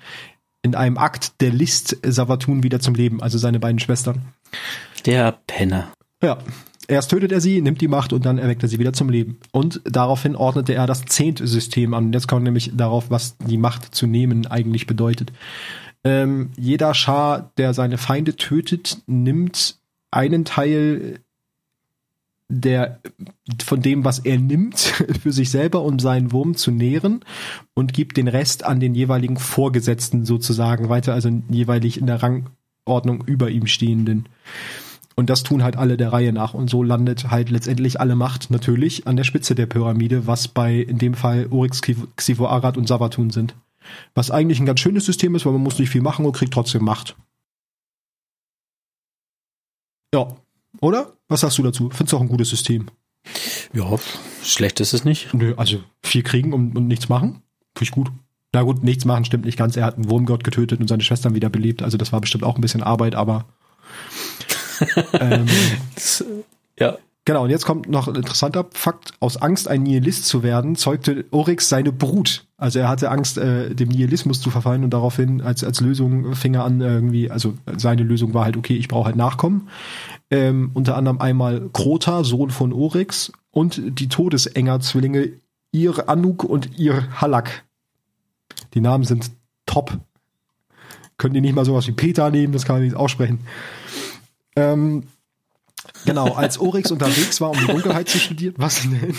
in einem Akt der List Savatun wieder zum Leben, also seine beiden Schwestern. Der Penner. Ja, Erst tötet er sie, nimmt die Macht und dann erweckt er sie wieder zum Leben. Und daraufhin ordnete er das Zehnt-System an. Jetzt kommt nämlich darauf, was die Macht zu nehmen eigentlich bedeutet. Ähm, jeder Schar, der seine Feinde tötet, nimmt einen Teil der von dem, was er nimmt, für sich selber, um seinen Wurm zu nähren und gibt den Rest an den jeweiligen Vorgesetzten sozusagen weiter, also jeweilig in der Rangordnung über ihm stehenden. Und das tun halt alle der Reihe nach. Und so landet halt letztendlich alle Macht natürlich an der Spitze der Pyramide, was bei in dem Fall Oryx, Xivo Arad und Savatun sind. Was eigentlich ein ganz schönes System ist, weil man muss nicht viel machen und kriegt trotzdem Macht. Ja. Oder? Was sagst du dazu? Findest du auch ein gutes System? Ja, schlecht ist es nicht. Nö, also viel kriegen und, und nichts machen? Finde ich gut. Na gut, nichts machen stimmt nicht ganz. Er hat einen Wurmgott getötet und seine Schwestern wiederbelebt. Also das war bestimmt auch ein bisschen Arbeit, aber ähm, das, ja. Genau, und jetzt kommt noch ein interessanter Fakt. Aus Angst, ein Nihilist zu werden, zeugte Oryx seine Brut. Also er hatte Angst, äh, dem Nihilismus zu verfallen und daraufhin als, als Lösung fing er an, irgendwie, also seine Lösung war halt, okay, ich brauche halt Nachkommen. Ähm, unter anderem einmal Krota, Sohn von Oryx, und die Todesenger-Zwillinge Ir Anuk und Ir Halak. Die Namen sind top. Können die nicht mal sowas wie Peter nehmen, das kann man nicht aussprechen. Ähm, genau, als Oryx unterwegs war, um die Dunkelheit zu studieren. Was denn?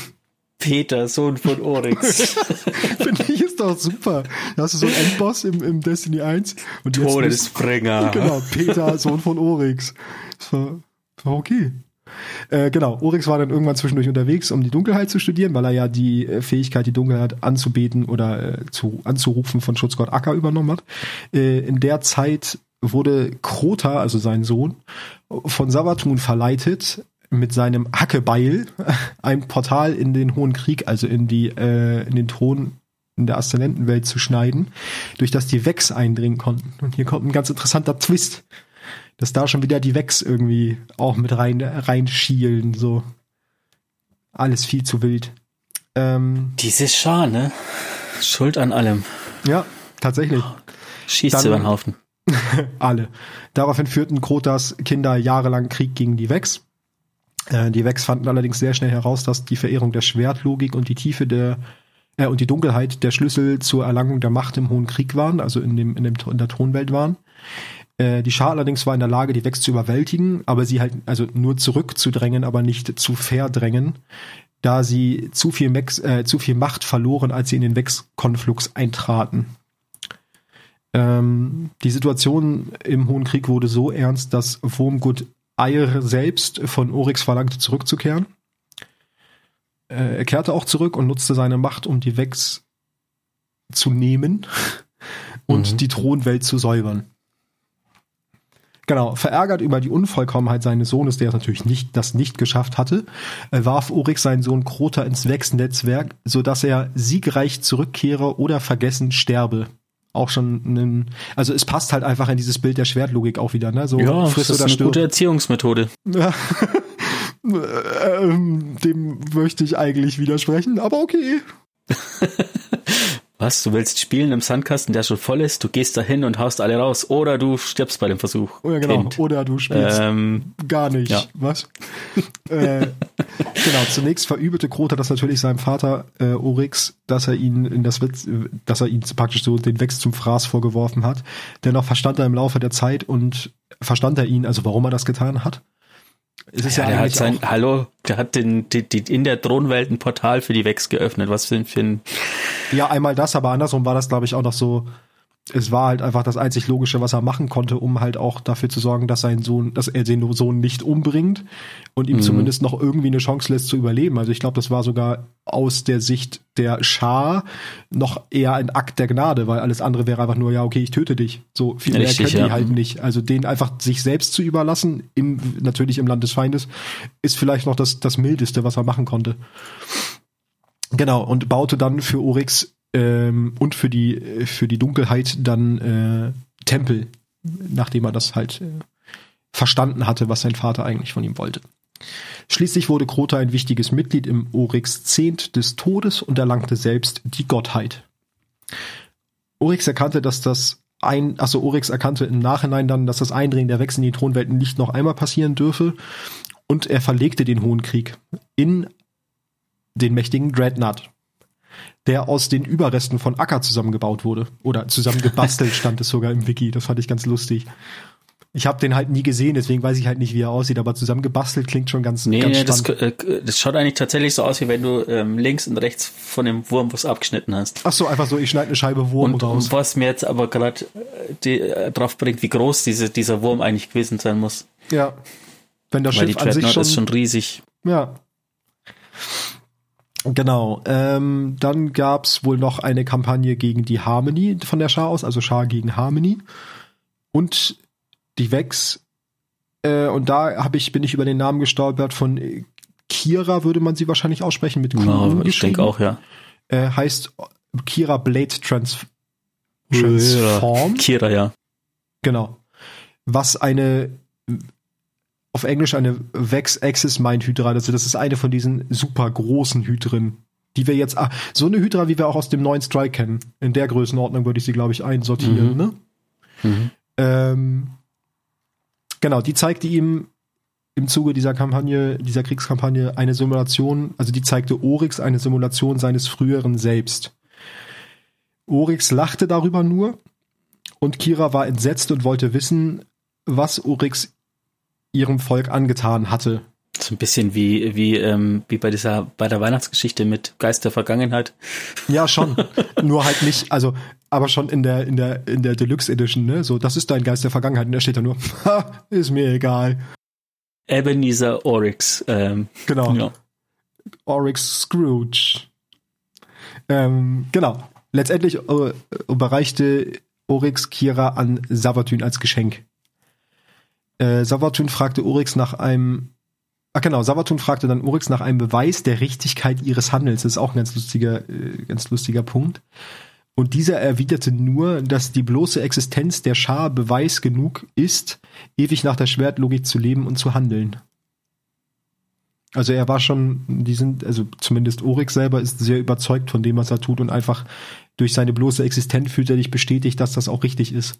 Peter, Sohn von Oryx. Finde ich ist doch super. Da hast du so einen Endboss im, im Destiny 1. Und Todesbringer. Genau, Peter, Sohn von Oryx. Das war, war okay. Äh, genau, Oryx war dann irgendwann zwischendurch unterwegs, um die Dunkelheit zu studieren, weil er ja die äh, Fähigkeit, die Dunkelheit anzubeten oder äh, zu, anzurufen von Schutzgott Acker übernommen hat. Äh, in der Zeit wurde Krota, also sein Sohn, von Savatun verleitet, mit seinem Hackebeil ein Portal in den Hohen Krieg, also in die, äh, in den Thron in der Aszendentenwelt zu schneiden, durch das die Vex eindringen konnten. Und hier kommt ein ganz interessanter Twist, dass da schon wieder die Vex irgendwie auch mit rein reinschielen, so. Alles viel zu wild. Ähm, Diese Schar, ne? Schuld an allem. Ja, tatsächlich. Schießt sie über den Haufen. Alle. Daraufhin führten Krotas Kinder jahrelang Krieg gegen die Vex. Äh, die Vex fanden allerdings sehr schnell heraus, dass die Verehrung der Schwertlogik und die Tiefe der äh, und die Dunkelheit der Schlüssel zur Erlangung der Macht im Hohen Krieg waren, also in dem in, dem, in der Thronwelt waren. Äh, die Schar allerdings war in der Lage, die Vex zu überwältigen, aber sie halt also nur zurückzudrängen, aber nicht zu verdrängen, da sie zu viel, Mex, äh, zu viel Macht verloren, als sie in den Vex-Konflux eintraten. Ähm, die Situation im Hohen Krieg wurde so ernst, dass Wurmgut Eir selbst von Oryx verlangte, zurückzukehren. Äh, er kehrte auch zurück und nutzte seine Macht, um die Vex zu nehmen und mhm. die Thronwelt zu säubern. Genau, verärgert über die Unvollkommenheit seines Sohnes, der es natürlich nicht, das nicht geschafft hatte, äh, warf Oryx seinen Sohn Krota ins Vex-Netzwerk, sodass er siegreich zurückkehre oder vergessen sterbe auch schon ein, also es passt halt einfach in dieses Bild der Schwertlogik auch wieder, ne? So ja, friss das ist eine stirb. gute Erziehungsmethode. Ja. ähm, dem möchte ich eigentlich widersprechen, aber okay. Was? Du willst spielen im Sandkasten, der schon voll ist? Du gehst da hin und haust alle raus oder du stirbst bei dem Versuch. Oh ja, genau. Kind. Oder du spielst ähm, gar nicht. Ja. Was? äh, genau. Zunächst verübelte Krota das natürlich seinem Vater äh, Oryx, dass er ihn in das Witz, dass er ihn praktisch so den Wächst zum Fraß vorgeworfen hat. Dennoch verstand er im Laufe der Zeit und verstand er ihn, also warum er das getan hat. Es ist Ja, ja, der hat sein, hallo, der hat den, die, die, in der Thronwelt ein Portal für die Vex geöffnet. Was für ein, für ein ja einmal das, aber andersrum war das, glaube ich, auch noch so. Es war halt einfach das einzig Logische, was er machen konnte, um halt auch dafür zu sorgen, dass sein Sohn, dass er den Sohn nicht umbringt und ihm zumindest noch irgendwie eine Chance lässt zu überleben. Also ich glaube, das war sogar aus der Sicht der Schar noch eher ein Akt der Gnade, weil alles andere wäre einfach nur, ja, okay, ich töte dich. So viel mehr Richtig, können die ja. halt nicht. Also den einfach sich selbst zu überlassen, im, natürlich im Land des Feindes, ist vielleicht noch das, das Mildeste, was er machen konnte. Genau, und baute dann für Oryx ähm, und für die, äh, für die Dunkelheit dann äh, Tempel, nachdem er das halt äh, verstanden hatte, was sein Vater eigentlich von ihm wollte. Schließlich wurde Krota ein wichtiges Mitglied im Oryx Zehnt des Todes und erlangte selbst die Gottheit. Oryx erkannte, dass das ein, also Oryx erkannte im Nachhinein dann, dass das Eindringen der Wechsel in die Thronwelten nicht noch einmal passieren dürfe und er verlegte den Hohen Krieg in den mächtigen Dreadnought, der aus den Überresten von Acker zusammengebaut wurde. Oder zusammengebastelt stand es sogar im Wiki. Das fand ich ganz lustig. Ich habe den halt nie gesehen, deswegen weiß ich halt nicht, wie er aussieht, aber zusammengebastelt klingt schon ganz, Nee, ganz das, äh, das schaut eigentlich tatsächlich so aus, wie wenn du ähm, links und rechts von dem Wurm was abgeschnitten hast. Ach so, einfach so, ich schneide eine Scheibe Wurm Und raus. was mir jetzt aber gerade äh, drauf bringt, wie groß diese, dieser Wurm eigentlich gewesen sein muss. Ja. Wenn das Weil die Schiff an sich schon, ist schon riesig. Ja. Genau. Ähm, dann gab's wohl noch eine Kampagne gegen die Harmony von der Schar aus, also Schar gegen Harmony. Und die Vex. Äh, und da hab ich, bin ich über den Namen gestolpert von äh, Kira, würde man sie wahrscheinlich aussprechen, mit Q Ja, ich denke auch, ja. Äh, heißt Kira Blade Trans Transform. Kira, ja. Genau. Was eine auf Englisch eine Vex Axis Mind Hydra, also das ist eine von diesen super großen Hydren, die wir jetzt ah, so eine Hydra, wie wir auch aus dem neuen Strike kennen. In der Größenordnung würde ich sie glaube ich einsortieren, Mhm. ne? Mhm. Ähm, genau, die zeigte ihm im Zuge dieser Kampagne, dieser Kriegskampagne eine Simulation, also die zeigte Oryx eine Simulation seines früheren Selbst. Oryx lachte darüber nur und Kira war entsetzt und wollte wissen, was Oryx ihrem Volk angetan hatte. So ein bisschen wie, wie, ähm, wie bei dieser, bei der Weihnachtsgeschichte mit Geist der Vergangenheit. Ja, schon. Nur halt nicht, also, aber schon in der, in der, in der Deluxe Edition, ne? So, das ist dein Geist der Vergangenheit. Und da steht da nur, ha, ist mir egal. Ebenezer Oryx. Ähm, Genau. ja. Oryx Scrooge. Ähm, genau. Letztendlich äh, überreichte Oryx Kira an Savatyn als Geschenk. Äh, Savatyn fragte Oryx nach einem Ach genau, Savatun fragte dann Oryx nach einem Beweis der Richtigkeit ihres Handelns. Das ist auch ein ganz lustiger, äh, ganz lustiger Punkt. Und dieser erwiderte nur, dass die bloße Existenz der Schar Beweis genug ist, ewig nach der Schwertlogik zu leben und zu handeln. Also er war schon, die sind, also zumindest Oryx selber ist sehr überzeugt von dem, was er tut und einfach durch seine bloße Existenz fühlt er dich bestätigt, dass das auch richtig ist.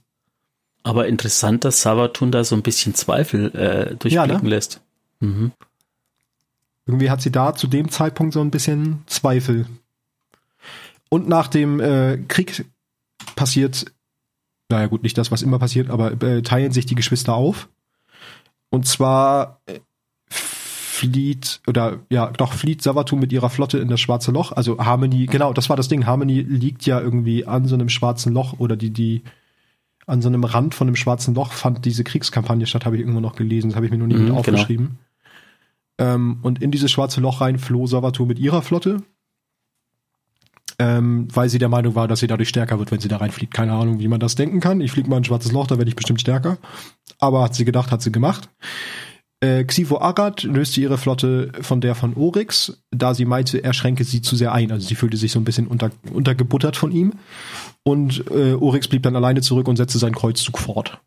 Aber interessant, dass Savatun da so ein bisschen Zweifel äh, durchblicken Ja, ne? lässt. Mhm. Irgendwie hat sie da zu dem Zeitpunkt so ein bisschen Zweifel. Und nach dem äh, Krieg passiert, naja gut, nicht das, was immer passiert, aber äh, teilen sich die Geschwister auf. Und zwar äh, flieht, oder ja, doch flieht Savatu mit ihrer Flotte in das Schwarze Loch. Also Harmony, genau, das war das Ding. Harmony liegt ja irgendwie an so einem schwarzen Loch oder die, die, an so einem Rand von einem schwarzen Loch fand diese Kriegskampagne statt, habe ich irgendwo noch gelesen. Das habe ich mir noch nie Mhm, mit genau. aufgeschrieben. Ähm, und in dieses schwarze Loch rein floh Savatu mit ihrer Flotte. Ähm, weil sie der Meinung war, dass sie dadurch stärker wird, wenn sie da reinfliegt. Keine Ahnung, wie man das denken kann. Ich fliege mal in ein schwarzes Loch, da werde ich bestimmt stärker. Aber hat sie gedacht, hat sie gemacht. Äh, Xivo Arad löste ihre Flotte von der von Oryx, da sie meinte, er schränke sie zu sehr ein. Also sie fühlte sich so ein bisschen unter, untergebuttert von ihm. Und äh, Oryx blieb dann alleine zurück und setzte seinen Kreuzzug fort.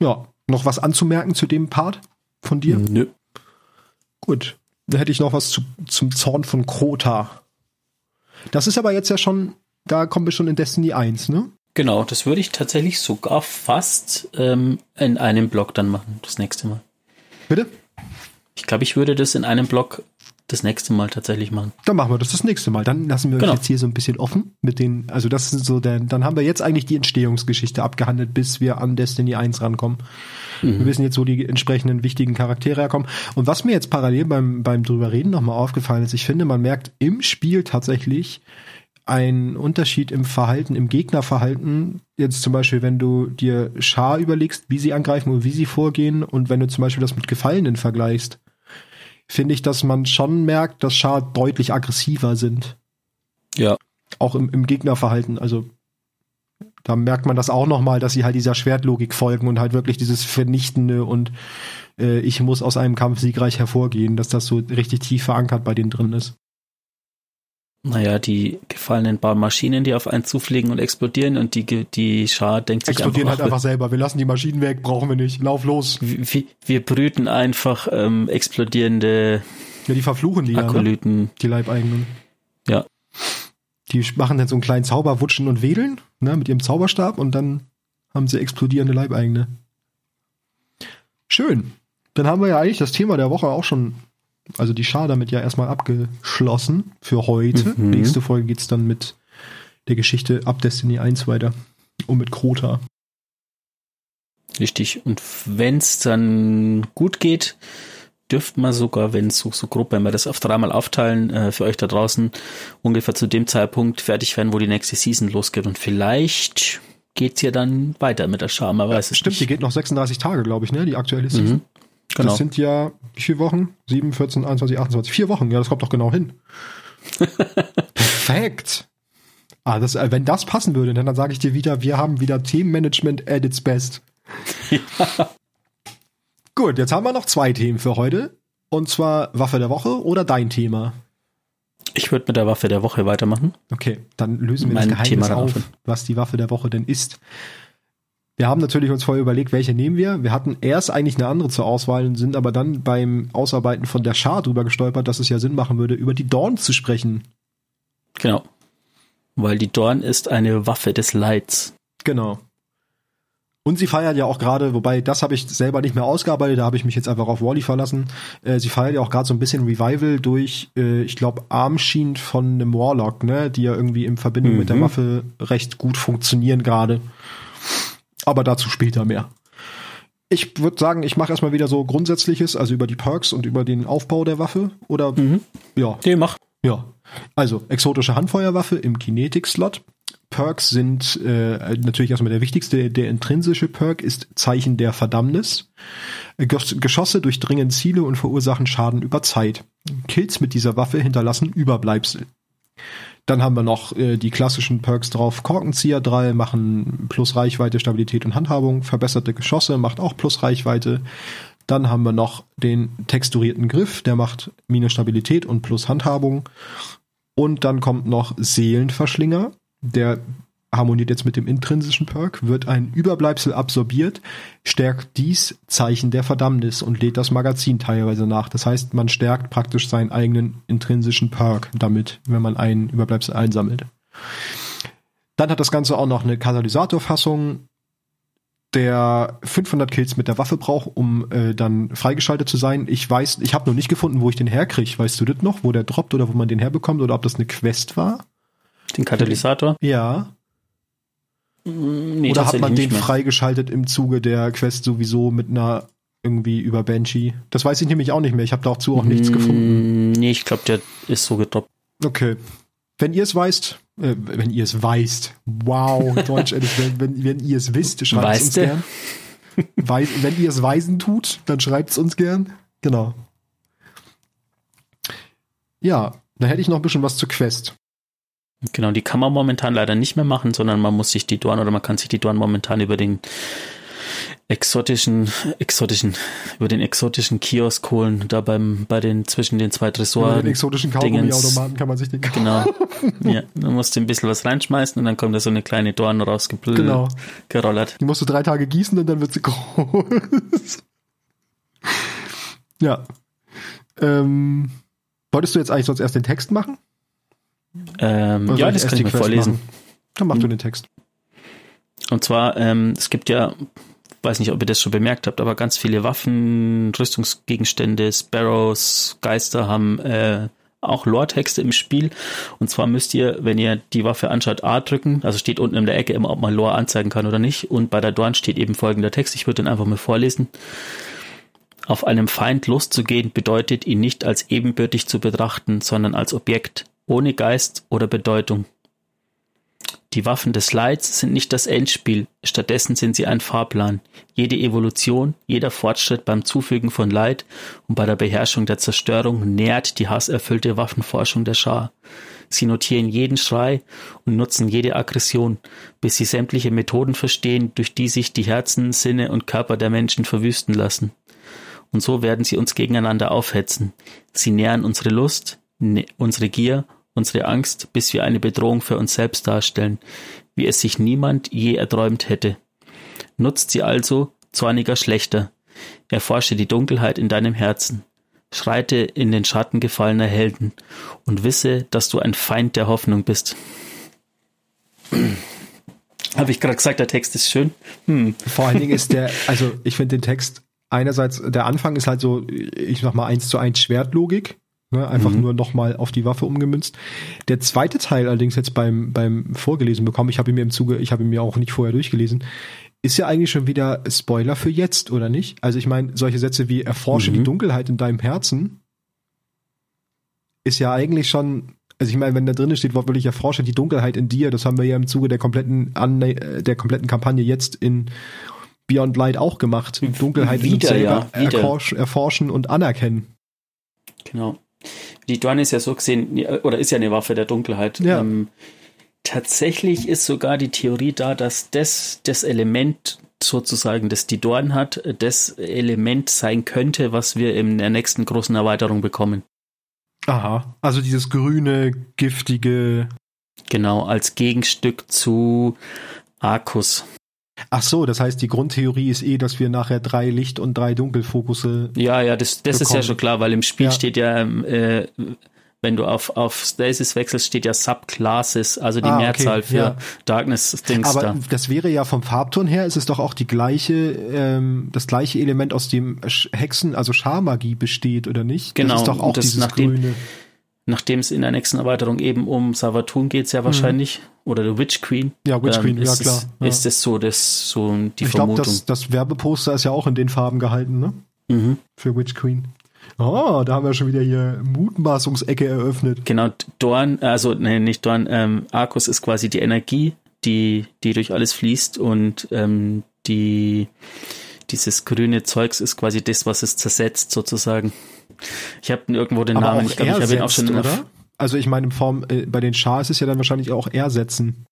Ja, noch was anzumerken zu dem Part von dir? Nö. Gut. Da hätte ich noch was zu, zum Zorn von Krota. Das ist aber jetzt ja schon, da kommen wir schon in Destiny 1, ne? Genau, das würde ich tatsächlich sogar fast ähm, in einem Block dann machen, das nächste Mal. Bitte? Ich glaube, ich würde das in einem Block das nächste Mal tatsächlich machen. Dann machen wir das das nächste Mal. Dann lassen wir Genau. uns jetzt hier so ein bisschen offen mit den, also das ist so der, dann haben wir jetzt eigentlich die Entstehungsgeschichte abgehandelt, bis wir an Destiny 1 rankommen. Wir wissen jetzt, wo die entsprechenden wichtigen Charaktere herkommen. Und was mir jetzt parallel beim, beim drüber reden nochmal aufgefallen ist, ich finde, man merkt im Spiel tatsächlich einen Unterschied im Verhalten, im Gegnerverhalten. Jetzt zum Beispiel, wenn du dir Schar überlegst, wie sie angreifen und wie sie vorgehen und wenn du zum Beispiel das mit Gefallenen vergleichst, finde ich, dass man schon merkt, dass Schar deutlich aggressiver sind. Ja. Auch im, im Gegnerverhalten. Also da merkt man das auch nochmal, dass sie halt dieser Schwertlogik folgen und halt wirklich dieses Vernichtende und äh, ich muss aus einem Kampf siegreich hervorgehen, dass das so richtig tief verankert bei denen drin ist. Naja, die gefallenen Maschinen, die auf einen zufliegen und explodieren und die, die Schar denkt sich Explodieren einfach, halt einfach selber. Wir lassen die Maschinen weg, brauchen wir nicht. Lauf los. wir, wir brüten einfach ähm, explodierende Ja, die verfluchen die ja, ne? Akolyten. die Leibeigenen. Ja. Die machen dann so einen kleinen Zauber, wutschen und wedeln, ne, mit ihrem Zauberstab und dann haben sie explodierende Leibeigene. Schön. Dann haben wir ja eigentlich das Thema der Woche auch schon, also die Schar damit ja erstmal abgeschlossen für heute. Mhm. Nächste Folge geht's dann mit der Geschichte ab Destiny 1 weiter. Und mit Krota. Richtig. Und wenn's dann gut geht, dürft man sogar, wenn es so, so grob, wenn wir das auf dreimal aufteilen, äh, für euch da draußen ungefähr zu dem Zeitpunkt fertig werden, wo die nächste Season losgeht. Und vielleicht geht's ja dann weiter mit der Schar, man weiß es Stimmt, die nicht. geht noch 36 Tage, glaube ich, ne? Die aktuelle Season. Mhm. Genau. Das sind ja, wie viele Wochen? 7, 14, 21, 28. Vier Wochen, ja, das kommt doch genau hin. Perfekt. Ah, das, äh, wenn das passen würde, dann, dann sage ich dir wieder, wir haben wieder Themenmanagement at its best. Gut, jetzt haben wir noch zwei Themen für heute. Und zwar Waffe der Woche oder dein Thema. Ich würde mit der Waffe der Woche weitermachen. Okay, dann lösen wir Mein das Geheimnis auf, was die Waffe der Woche denn ist. Wir haben natürlich uns vorher überlegt, welche nehmen wir. Wir hatten erst eigentlich eine andere zur Auswahl und sind aber dann beim Ausarbeiten von der Schar drüber gestolpert, dass es ja Sinn machen würde, über die Dawn zu sprechen. Genau. Weil die Dorn ist eine Waffe des Leids. Genau. Und sie feiert ja auch gerade, wobei das habe ich selber nicht mehr ausgearbeitet, da habe ich mich jetzt einfach auf Wally verlassen. Äh, sie feiert ja auch gerade so ein bisschen Revival durch, äh, ich glaube, Armschienen von einem Warlock, ne, die ja irgendwie in Verbindung mit der Mhm. Waffe recht gut funktionieren gerade. Aber dazu später mehr. Ich würde sagen, ich mache erstmal wieder so Grundsätzliches, also über die Perks und über den Aufbau der Waffe. Oder ja, Nee, mach. ja, also exotische Handfeuerwaffe im Kinetic-Slot. Perks sind äh, natürlich erstmal der wichtigste, der intrinsische Perk ist Zeichen der Verdammnis. Gesch- Geschosse durchdringen Ziele und verursachen Schaden über Zeit. Kills mit dieser Waffe hinterlassen Überbleibsel. Dann haben wir noch äh, die klassischen Perks drauf. Korkenzieher 3 machen plus Reichweite, Stabilität und Handhabung. Verbesserte Geschosse macht auch plus Reichweite. Dann haben wir noch den texturierten Griff, der macht minus Stabilität und plus Handhabung. Und dann kommt noch Seelenverschlinger, der harmoniert jetzt mit dem intrinsischen Perk, wird ein Überbleibsel absorbiert, stärkt dies Zeichen der Verdammnis und lädt das Magazin teilweise nach. Das heißt, man stärkt praktisch seinen eigenen intrinsischen Perk damit, wenn man einen Überbleibsel einsammelt. Dann hat das Ganze auch noch eine Katalysatorfassung, der 500 Kills mit der Waffe braucht, um äh, dann freigeschaltet zu sein. Ich weiß, ich habe noch nicht gefunden, wo ich den herkriege. Weißt du das noch, wo der droppt oder wo man den herbekommt oder ob das eine Quest war? Den Katalysator? Ja. Nee, oder hat man den freigeschaltet im Zuge der Quest sowieso mit einer irgendwie über Banshee? Das weiß ich nämlich auch nicht mehr. Ich habe dazu auch nichts gefunden. Mm, Nee, ich glaube, der ist so gedroppt. Okay. Wenn ihr es weißt, äh, wenn ihr es weißt, wow, Deutsch, wenn, wenn, wenn ihr es wisst, schreibt es uns du? gern. Wei wenn ihr es weisen tut, dann schreibt es uns gern. Genau. Ja, dann hätte ich noch ein bisschen was zur Quest. Genau, die kann man momentan leider nicht mehr machen, sondern man muss sich die Dorn oder man kann sich die Dorn momentan über den exotischen, exotischen, über den exotischen Kiosk holen, da beim, bei den, zwischen den zwei Tresoren. den exotischen. Kaugummi-Automaten kann man sich den kaufen. Genau. ja, dann musst du ein bisschen was reinschmeißen und dann kommt da so eine kleine Dorn rausgerollert. Genau. Gerollert. Die musst du drei Tage gießen und dann wird sie groß. ja. Ähm, wolltest du jetzt eigentlich sonst erst den Text machen? Ähm, ja, das kann ich mir vorlesen. machen? Dann mach du den Text. Und zwar, ähm, es gibt ja, weiß nicht, ob ihr das schon bemerkt habt, aber ganz viele Waffen, Rüstungsgegenstände, Sparrows, Geister haben äh, auch Lore-Texte im Spiel. Und zwar müsst ihr, wenn ihr die Waffe anschaut, A drücken, also steht unten in der Ecke immer, ob man Lore anzeigen kann oder nicht. Und bei der Dorn steht eben folgender Text, ich würde den einfach mal vorlesen. Auf einem Feind loszugehen bedeutet, ihn nicht als ebenbürtig zu betrachten, sondern als Objekt, ohne Geist oder Bedeutung. Die Waffen des Leids sind nicht das Endspiel, stattdessen sind sie ein Fahrplan. Jede Evolution, jeder Fortschritt beim Zufügen von Leid und bei der Beherrschung der Zerstörung nährt die hasserfüllte Waffenforschung der Schar. Sie notieren jeden Schrei und nutzen jede Aggression, bis sie sämtliche Methoden verstehen, durch die sich die Herzen, Sinne und Körper der Menschen verwüsten lassen. Und so werden sie uns gegeneinander aufhetzen. Sie nähren unsere Lust, unsere Gier unsere Angst, bis wir eine Bedrohung für uns selbst darstellen, wie es sich niemand je erträumt hätte. Nutzt sie also, zorniger Schlechter. Erforsche die Dunkelheit in deinem Herzen. Schreite in den Schatten gefallener Helden und wisse, dass du ein Feind der Hoffnung bist. Habe ich gerade gesagt, der Text ist schön? Hm. Vor allen Dingen ist der, also ich finde den Text einerseits, der Anfang ist halt so, ich mach mal eins zu eins Schwertlogik. Ne, einfach mhm. nur nochmal auf die Waffe umgemünzt. Der zweite Teil allerdings jetzt beim, beim Vorgelesen bekommen, ich habe ihn mir im Zuge, ich habe ihn mir auch nicht vorher durchgelesen, ist ja eigentlich schon wieder Spoiler für jetzt, oder nicht? Also ich meine, solche Sätze wie erforsche mhm. die Dunkelheit in deinem Herzen ist ja eigentlich schon, also ich meine, wenn da drin steht, wortwörtlich erforsche die Dunkelheit in dir, das haben wir ja im Zuge der kompletten, An der kompletten Kampagne jetzt in Beyond Light auch gemacht. Dunkelheit wieder, in uns selber ja, erforschen und anerkennen. Genau. Die Dorn ist ja so gesehen, oder ist ja eine Waffe der Dunkelheit. Ja. Ähm, tatsächlich ist sogar die Theorie da, dass das, das Element sozusagen, das die Dorn hat, das Element sein könnte, was wir in der nächsten großen Erweiterung bekommen. Aha, also dieses grüne, giftige. Genau, als Gegenstück zu Arcus. Ach so, das heißt, die Grundtheorie ist eh, dass wir nachher drei Licht- und drei Dunkelfokusse. Ja, ja, das, das ist ja schon klar, weil im Spiel ja. steht ja, äh, wenn du auf, auf Stasis wechselst, steht ja Subclasses, also die ah, Mehrzahl okay, für ja. Darkness-Dings Aber da. das wäre ja vom Farbton her, ist es doch auch die gleiche, ähm, das gleiche Element, aus dem Hexen, also Scharmagie besteht, oder nicht? Genau. Das ist doch auch das dieses nachdem, grüne nachdem es in der nächsten Erweiterung eben um Savatun geht, sehr mhm. wahrscheinlich, mhm. oder die Witch Queen. Ja, Witch ähm, Queen, ja klar. Ja. Ist es so, das so die ich Vermutung. Ich glaube, das, das Werbeposter ist ja auch in den Farben gehalten, ne? Mhm. Für Witch Queen. Oh, da haben wir schon wieder hier Mutmaßungsecke eröffnet. Genau, Dorn, also nee, nicht Dorn, ähm, Arcus ist quasi die Energie, die, die durch alles fließt und ähm, die dieses grüne Zeugs ist quasi das, was es zersetzt sozusagen. Ich habe irgendwo den Aber Namen, ich glaube, ich habe ihn auch schon oder? Also ich meine, in Form, äh, bei den Schar ist es ja dann wahrscheinlich auch ersetzen.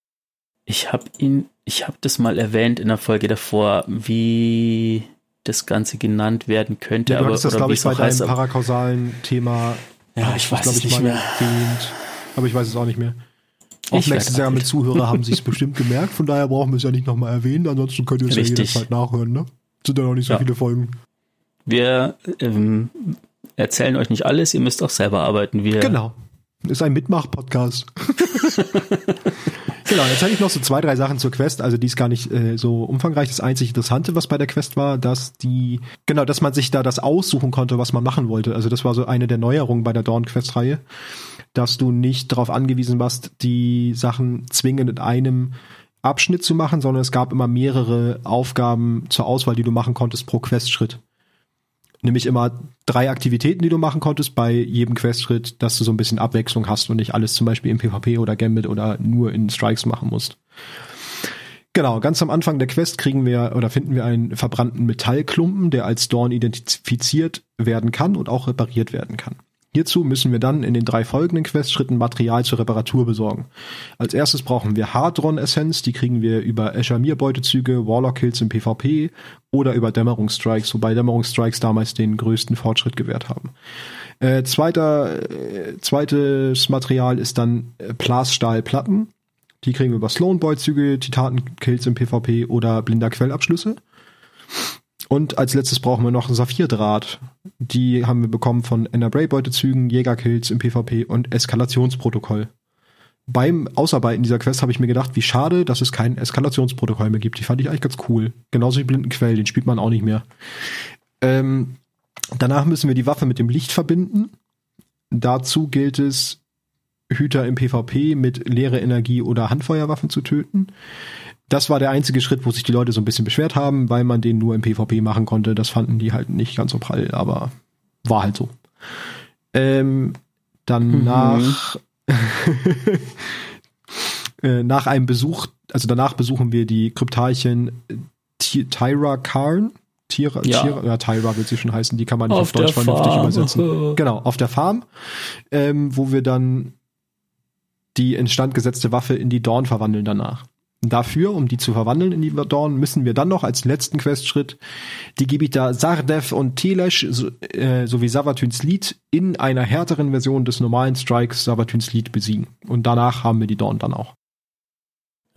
Ich habe ihn, ich habe das mal erwähnt in der Folge davor, wie das Ganze genannt werden könnte. Ja, du aber, das, glaube ich, bei deinem parakausalen Thema. Ja, ich weiß es nicht mehr. Erwähnt, aber ich weiß es auch nicht mehr. Aufmerksame Zuhörer haben sich es bestimmt gemerkt, von daher brauchen wir es ja nicht nochmal erwähnen, ansonsten könnt ihr es ja jederzeit nachhören, ne? Sind ja noch nicht so ja. viele Folgen. Wir ähm, erzählen euch nicht alles, ihr müsst auch selber arbeiten. Wir genau. Ist ein Mitmach-Podcast. genau, jetzt hätte ich noch so zwei, drei Sachen zur Quest. Also die ist gar nicht äh, so umfangreich. Das einzig Interessante, was bei der Quest war, dass die, genau, dass man sich da das aussuchen konnte, was man machen wollte. Also das war so eine der Neuerungen bei der Dawn-Quest-Reihe, dass du nicht darauf angewiesen warst, die Sachen zwingend in einem Abschnitt zu machen, sondern es gab immer mehrere Aufgaben zur Auswahl, die du machen konntest pro Questschritt nämlich immer drei Aktivitäten, die du machen konntest bei jedem Questschritt, dass du so ein bisschen Abwechslung hast und nicht alles zum Beispiel im PvP oder Gambit oder nur in Strikes machen musst. Genau, ganz am Anfang der Quest kriegen wir oder finden wir einen verbrannten Metallklumpen, der als Dorn identifiziert werden kann und auch repariert werden kann. Hierzu müssen wir dann in den drei folgenden Questschritten Material zur Reparatur besorgen. Als erstes brauchen wir Hardron-Essenz, die kriegen wir über Eshamir-Beutezüge, Warlock-Kills im PvP oder über Dämmerungsstrikes, wobei Dämmerungsstrikes damals den größten Fortschritt gewährt haben. Äh, zweiter, äh, zweites Material ist dann äh, Plasstahlplatten. Die kriegen wir über Sloan-Beuzüge, Titanen-Kills im PvP oder blinder Quellabschlüsse. Und als letztes brauchen wir noch Saphirdraht. Die haben wir bekommen von Enna Bray Beutezügen, Jägerkills im PvP und Eskalationsprotokoll. beim Ausarbeiten dieser Quest habe ich mir gedacht, wie schade, dass es kein Eskalationsprotokoll mehr gibt. Die fand ich eigentlich ganz cool. Genauso wie Blinden Quell, den spielt man auch nicht mehr. Ähm, danach müssen wir die Waffe mit dem Licht verbinden. Dazu gilt es, Hüter im PvP mit leere Energie oder Handfeuerwaffen zu töten. Das war der einzige Schritt, wo sich die Leute so ein bisschen beschwert haben, weil man den nur im PvP machen konnte. Das fanden die halt nicht ganz so prall, aber war halt so. Ähm, danach, mhm. äh, nach einem Besuch, also danach besuchen wir die Kryptarchin Tyra Karn. Tira, ja. Tira, ja, Tyra wird sie schon heißen, die kann man nicht auf, auf Deutsch vernünftig Farm. übersetzen. genau, auf der Farm, ähm, wo wir dann die instand gesetzte Waffe in die Dorn verwandeln danach. Dafür, um die zu verwandeln in die Dorn, müssen wir dann noch als letzten Questschritt die Gebiete Sardev und Telesh so, äh, sowie Savatyns Lied in einer härteren Version des normalen Strikes Savatyns Lied besiegen. Und danach haben wir die Dorn dann auch.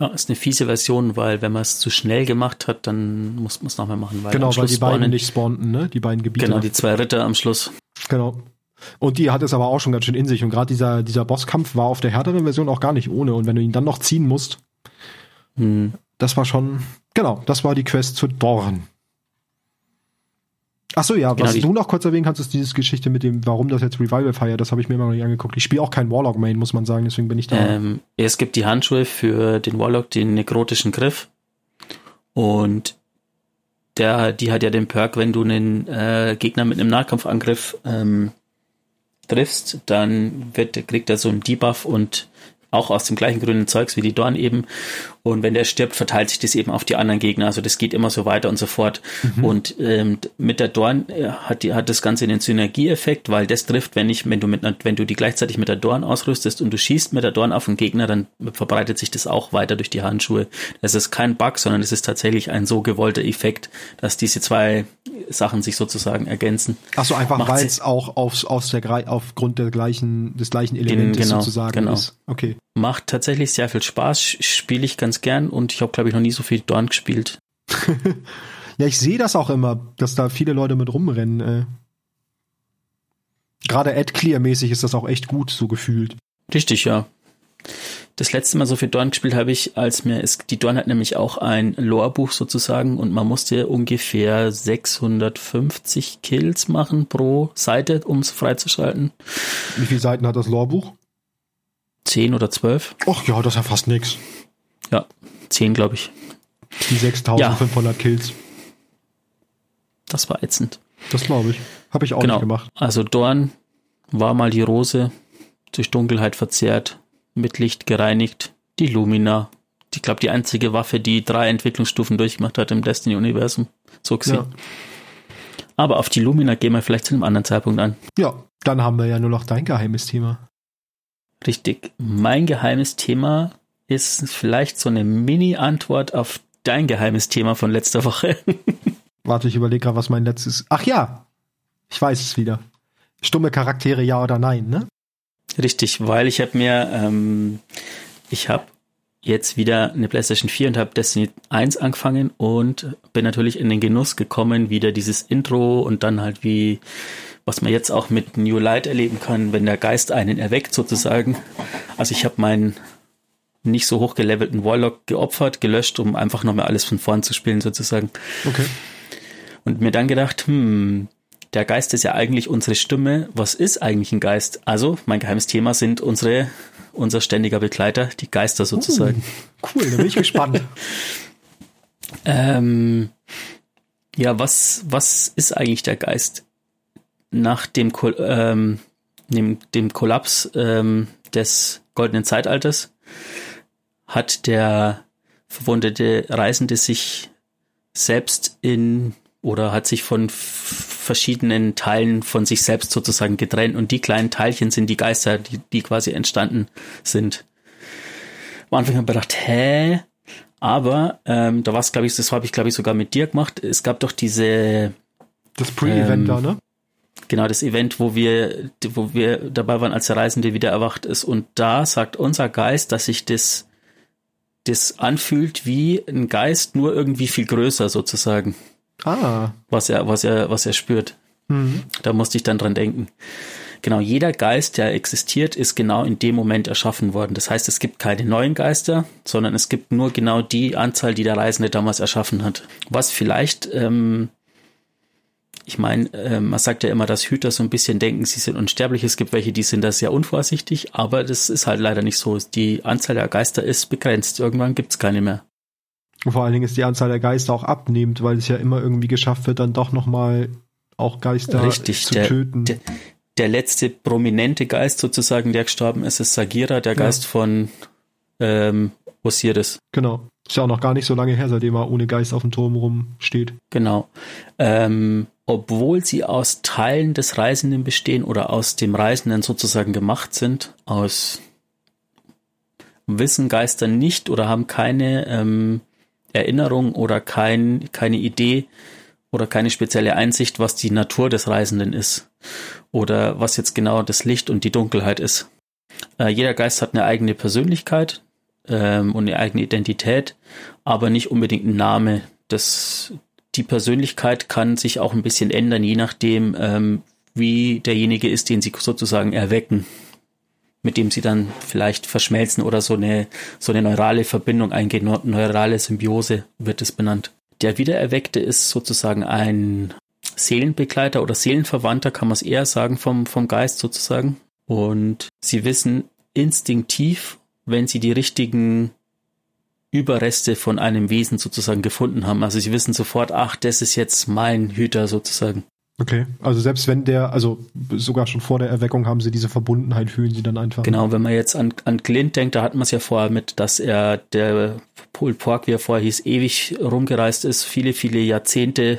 Ja, ist eine fiese Version, weil wenn man es zu schnell gemacht hat, dann muss man es nochmal machen. Weil genau, weil die beiden nicht spawnten, ne? Die beiden Gebiete. Genau, die zwei Ritter am Schluss. Genau. Und die hat es aber auch schon ganz schön in sich. Und gerade dieser, dieser Bosskampf war auf der härteren Version auch gar nicht ohne. Und wenn du ihn dann noch ziehen musst, hm. das war schon, genau, das war die Quest zu Dorn. Ach so, ja, was genau, du noch kurz erwähnen kannst, ist diese Geschichte mit dem, warum das jetzt Revival Fire, das habe ich mir immer noch nicht angeguckt. Ich spiele auch kein Warlock Main, muss man sagen, deswegen bin ich da. Ähm, es gibt die Handschuhe für den Warlock, den nekrotischen Griff. Und der, die hat ja den Perk, wenn du einen äh, Gegner mit einem Nahkampfangriff ähm, triffst, dann wird, kriegt er so einen Debuff und auch aus dem gleichen grünen Zeugs wie die Dorn eben. Und wenn der stirbt, verteilt sich das eben auf die anderen Gegner. Also das geht immer so weiter und so fort. Mhm. Und ähm, mit der Dorn äh, hat, die, hat das Ganze einen Synergieeffekt, weil das trifft, wenn ich, wenn du mit, wenn du die gleichzeitig mit der Dorn ausrüstest und du schießt mit der Dorn auf den Gegner, dann verbreitet sich das auch weiter durch die Handschuhe. Das ist kein Bug, sondern es ist tatsächlich ein so gewollter Effekt, dass diese zwei Sachen sich sozusagen ergänzen. Ach so, einfach weil es auch aufs, aus der, aufgrund der gleichen, des gleichen Elementes genau, sozusagen genau. ist. Okay. Macht tatsächlich sehr viel Spaß, spiele ich ganz gern und ich habe, glaube ich, noch nie so viel Dorn gespielt. ja, ich sehe das auch immer, dass da viele Leute mit rumrennen. Äh. Gerade Ad-Clear-mäßig ist das auch echt gut, so gefühlt. Richtig, ja. Das letzte Mal so viel Dorn gespielt habe ich, als mir ist, die Dorn hat nämlich auch ein Lore-Buch sozusagen und man musste ungefähr 650 Kills machen pro Seite, um es freizuschalten. Wie viele Seiten hat das Lore-Buch? Zehn oder zwölf. Ach ja, das ist ja fast nix. Ja, zehn, glaube ich. Die 6500 ja. Kills. Das war ätzend. Das glaube ich. Habe ich auch genau. nicht gemacht. Also Dorn war mal die Rose, durch Dunkelheit verzehrt, mit Licht gereinigt, die Lumina. Ich glaube, die einzige Waffe, die drei Entwicklungsstufen durchgemacht hat im Destiny-Universum. So gesehen. Ja. Aber auf die Lumina gehen wir vielleicht zu einem anderen Zeitpunkt an. Ja, dann haben wir ja nur noch dein geheimes Thema. Richtig. Mein geheimes Thema ist vielleicht so eine Mini-Antwort auf dein geheimes Thema von letzter Woche. Warte, ich überlege gerade, was mein letztes. Ach ja, ich weiß es wieder. Stumme Charaktere, ja oder nein, ne? Richtig, weil ich habe mir, ähm, ich habe jetzt wieder eine PlayStation 4 und habe Destiny 1 angefangen und bin natürlich in den Genuss gekommen, wieder dieses Intro und dann halt wie was man jetzt auch mit New Light erleben kann, wenn der Geist einen erweckt sozusagen. Also ich habe meinen nicht so hochgelevelten Warlock geopfert, gelöscht, um einfach nochmal alles von vorn zu spielen sozusagen. Okay. Und mir dann gedacht, hm, der Geist ist ja eigentlich unsere Stimme. Was ist eigentlich ein Geist? Also, mein geheimes Thema sind unsere, unser ständiger Begleiter, die Geister sozusagen. Uh, cool, da bin ich gespannt. ähm, ja, was, was ist eigentlich der Geist? nach dem, ähm, dem, dem Kollaps ähm, des goldenen Zeitalters hat der verwundete Reisende sich selbst in oder hat sich von verschiedenen Teilen von sich selbst sozusagen getrennt und die kleinen Teilchen sind die Geister, die, die quasi entstanden sind. Am Anfang habe ich gedacht, hä? Aber ähm, da war es, glaube ich, das habe ich, glaube ich, sogar mit dir gemacht. Es gab doch diese das Pre-Event ähm, da, ne? Genau, das Event, wo wir, wo wir dabei waren, als der Reisende wieder erwacht ist. Und da sagt unser Geist, dass sich das, das anfühlt wie ein Geist, nur irgendwie viel größer sozusagen. Ah. Was er, was er, was er spürt. Mhm. Da musste ich dann dran denken. Genau, jeder Geist, der existiert, ist genau in dem Moment erschaffen worden. Das heißt, es gibt keine neuen Geister, sondern es gibt nur genau die Anzahl, die der Reisende damals erschaffen hat. Was vielleicht, ähm, ich meine, äh, man sagt ja immer, dass Hüter so ein bisschen denken, sie sind unsterblich. Es gibt welche, die sind da sehr unvorsichtig, aber das ist halt leider nicht so. Die Anzahl der Geister ist begrenzt. Irgendwann gibt's keine mehr. Und vor allen Dingen ist die Anzahl der Geister auch abnehmend, weil es ja immer irgendwie geschafft wird, dann doch nochmal auch Geister Richtig, zu der, töten. Der, der letzte prominente Geist sozusagen, der gestorben ist, ist Sagira, der Ja. Geist von ähm, Osiris. Genau. Ist ja auch noch gar nicht so lange her, seitdem er ohne Geist auf dem Turm rumsteht. Genau. Ähm, obwohl sie aus Teilen des Reisenden bestehen oder aus dem Reisenden sozusagen gemacht sind, aus wissen Geister nicht oder haben keine ähm, Erinnerung oder kein, keine Idee oder keine spezielle Einsicht, was die Natur des Reisenden ist oder was jetzt genau das Licht und die Dunkelheit ist. Äh, jeder Geist hat eine eigene Persönlichkeit ähm, und eine eigene Identität, aber nicht unbedingt einen Name. Das, die Persönlichkeit kann sich auch ein bisschen ändern, je nachdem, ähm, wie derjenige ist, den sie sozusagen erwecken, mit dem sie dann vielleicht verschmelzen oder so eine, so eine neurale Verbindung eingehen. Neu- Neurale Symbiose wird es benannt. Der Wiedererweckte ist sozusagen ein Seelenbegleiter oder Seelenverwandter, kann man es eher sagen, vom, vom Geist sozusagen. Und sie wissen instinktiv, wenn sie die richtigen Überreste von einem Wesen sozusagen gefunden haben. Also sie wissen sofort, ach, das ist jetzt mein Hüter sozusagen. Okay. Also selbst wenn der, also sogar schon vor der Erweckung haben sie diese Verbundenheit, fühlen sie dann einfach. Genau, wenn man jetzt an, an Clint denkt, da hat man es ja vorher mit, dass er, der Paul Pork, wie er vorher hieß, ewig rumgereist ist, viele, viele Jahrzehnte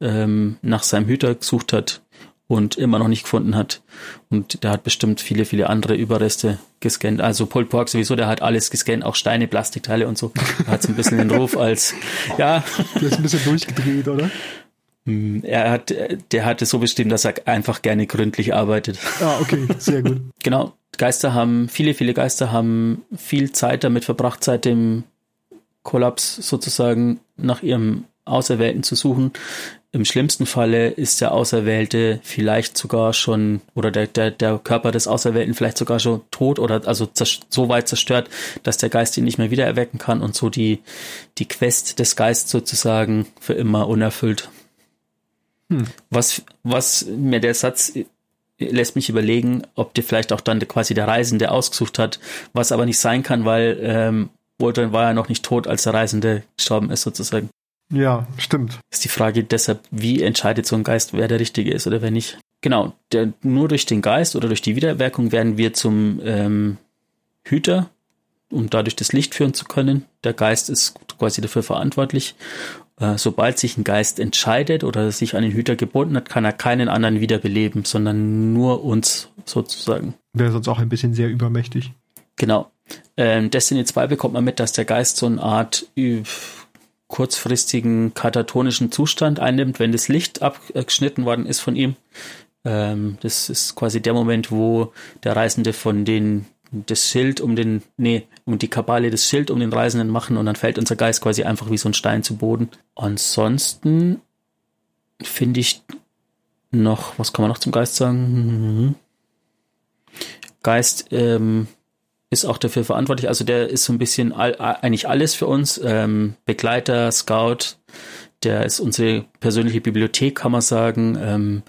ähm, nach seinem Hüter gesucht hat und immer noch nicht gefunden hat. Und der hat bestimmt viele, viele andere Überreste gescannt. Also Paul Pork sowieso, der hat alles gescannt, auch Steine, Plastikteile und so. Er hat so ein bisschen den Ruf als, ja, Der ist ein bisschen durchgedreht, oder? Er hat, der hat es so bestimmt, dass er einfach gerne gründlich arbeitet. Ah, okay, sehr gut. Genau, Geister haben, viele, viele Geister haben viel Zeit damit verbracht, seit dem Kollaps sozusagen nach ihrem Auserwählten zu suchen. Im schlimmsten Falle ist der Auserwählte vielleicht sogar schon, oder der, der, der Körper des Auserwählten vielleicht sogar schon tot oder also so weit zerstört, dass der Geist ihn nicht mehr wieder erwecken kann und so die, die Quest des Geistes sozusagen für immer unerfüllt. Hm. Was, was mir der Satz lässt mich überlegen, ob dir vielleicht auch dann quasi der Reisende ausgesucht hat, was aber nicht sein kann, weil ähm, Walter war ja noch nicht tot, als der Reisende gestorben ist sozusagen. Ja, stimmt. Ist die Frage deshalb, wie entscheidet so ein Geist, wer der Richtige ist oder wer nicht? Genau, der, nur durch den Geist oder durch die Wiedererweckung werden wir zum ähm, Hüter, um dadurch das Licht führen zu können. Der Geist ist quasi dafür verantwortlich. Äh, sobald sich ein Geist entscheidet oder sich an den Hüter gebunden hat, kann er keinen anderen wiederbeleben, sondern nur uns sozusagen. Wäre sonst auch ein bisschen sehr übermächtig. Genau. Ähm, Destiny 2 bekommt man mit, dass der Geist so eine Art kurzfristigen katatonischen Zustand einnimmt, wenn das Licht abgeschnitten worden ist von ihm. Ähm, das ist quasi der Moment, wo der Reisende von den das Schild um den, nee, um die Kabale das Schild um den Reisenden machen und dann fällt unser Geist quasi einfach wie so ein Stein zu Boden. Ansonsten finde ich noch, was kann man noch zum Geist sagen? Mhm. Geist ähm, ist auch dafür verantwortlich. Also der ist so ein bisschen all, eigentlich alles für uns. Ähm, Begleiter, Scout, der ist unsere persönliche Bibliothek, kann man sagen. Ähm,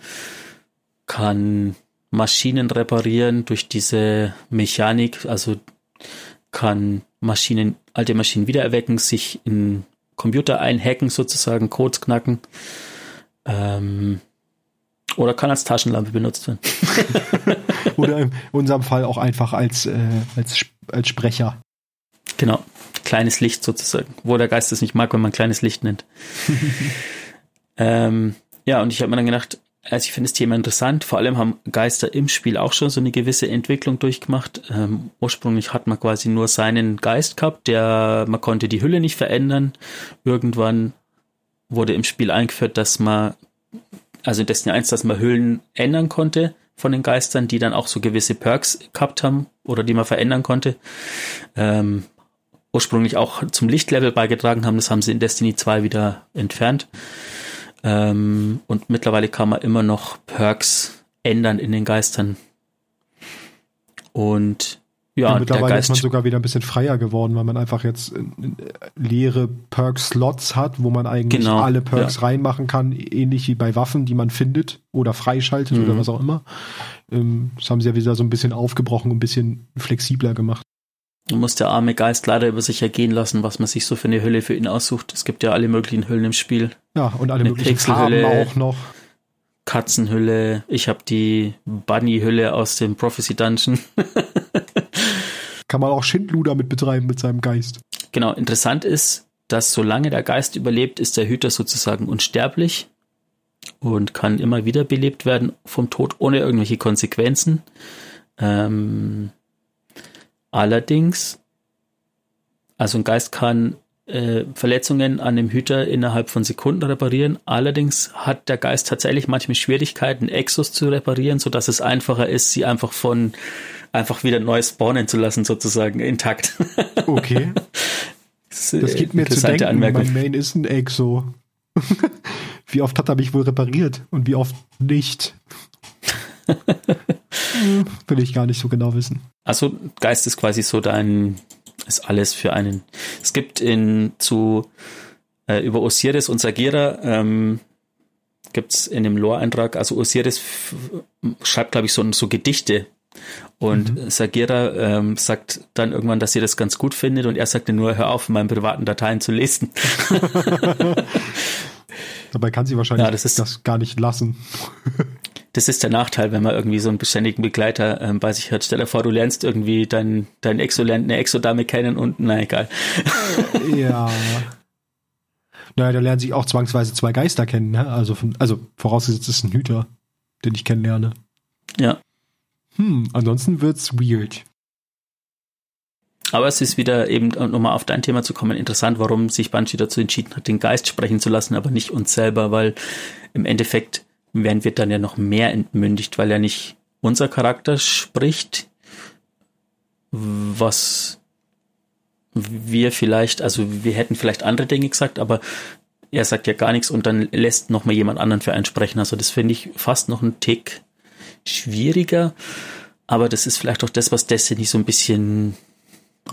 kann Maschinen reparieren durch diese Mechanik, also kann Maschinen, alte Maschinen wiedererwecken, sich in Computer einhacken, sozusagen, Codes knacken. Ähm, oder kann als Taschenlampe benutzt werden. Oder in unserem Fall auch einfach als, äh, als, als Sprecher. Genau. Kleines Licht sozusagen. Wo der Geist es nicht mag, wenn man kleines Licht nennt. ähm, ja, und ich habe mir dann gedacht, also ich finde das Thema interessant. Vor allem haben Geister im Spiel auch schon so eine gewisse Entwicklung durchgemacht. Ähm, ursprünglich hat man quasi nur seinen Geist gehabt, der man konnte die Hülle nicht verändern. Irgendwann wurde im Spiel eingeführt, dass man, also in Destiny 1, dass man Hüllen ändern konnte von den Geistern, die dann auch so gewisse Perks gehabt haben oder die man verändern konnte. Ähm, ursprünglich auch zum Lichtlevel beigetragen haben. Das haben sie in Destiny 2 wieder entfernt. Ähm, und mittlerweile kann man immer noch Perks ändern in den Geistern. Und ja, Ja, der mittlerweile ist man sogar wieder ein bisschen freier geworden, weil man einfach jetzt äh, leere Perk-Slots hat, wo man eigentlich Genau, alle Perks ja. reinmachen kann, ähnlich wie bei Waffen, die man findet oder freischaltet Mhm. oder was auch immer. Ähm, das haben sie ja wieder so ein bisschen aufgebrochen, ein bisschen flexibler gemacht. Muss der arme Geist leider über sich ergehen lassen, was man sich so für eine Hülle für ihn aussucht. Es gibt ja alle möglichen Hüllen im Spiel. Ja, und alle Eine möglichen Farben auch noch. Katzenhülle, ich habe die Bunny-Hülle aus dem Prophecy Dungeon. Kann man auch Schindluder mit betreiben mit seinem Geist. Genau, interessant ist, dass solange der Geist überlebt, ist der Hüter sozusagen unsterblich und kann immer wieder belebt werden vom Tod ohne irgendwelche Konsequenzen. Ähm, allerdings, also ein Geist kann äh, Verletzungen an dem Hüter innerhalb von Sekunden reparieren. Allerdings hat der Geist tatsächlich manchmal Schwierigkeiten, Exos zu reparieren, so dass es einfacher ist, sie einfach von einfach wieder neu spawnen zu lassen, sozusagen intakt. Okay, Das, das äh, gibt mir zu denken. Anmerkung. Mein Main ist ein Exo. wie oft hat er mich wohl repariert und wie oft nicht? Will ich gar nicht so genau wissen. Also Geist ist quasi so dein, ist alles für einen. Es gibt in zu äh, über Osiris und Sagira ähm, gibt's in dem Lore-Eintrag, also Osiris schreibt, glaube ich, so, so Gedichte. Und Sagira ähm, sagt dann irgendwann, dass sie das ganz gut findet und er sagte nur, hör auf, in meinen privaten Dateien zu lesen. Dabei kann sie wahrscheinlich Ja, das das, gar nicht lassen. Das ist der Nachteil, wenn man irgendwie so einen beständigen Begleiter ähm, bei sich hat. Stell dir vor, du lernst irgendwie dein, dein Exo lernt eine Exodame kennen und na egal. ja. Naja, da lernen sich auch zwangsweise zwei Geister kennen, ne? Also, also vorausgesetzt es ist ein Hüter, den ich kennenlerne. Ja. Hm, ansonsten wird's weird. Aber es ist wieder eben, um nochmal auf dein Thema zu kommen, interessant, warum sich Banshee dazu entschieden hat, den Geist sprechen zu lassen, aber nicht uns selber, weil im Endeffekt werden wir dann ja noch mehr entmündigt, weil ja nicht unser Charakter spricht, was wir vielleicht, also wir hätten vielleicht andere Dinge gesagt, aber er sagt ja gar nichts und dann lässt noch mal jemand anderen für einen sprechen. Also das finde ich fast noch ein Tick schwieriger, aber das ist vielleicht auch das, was Destiny so ein bisschen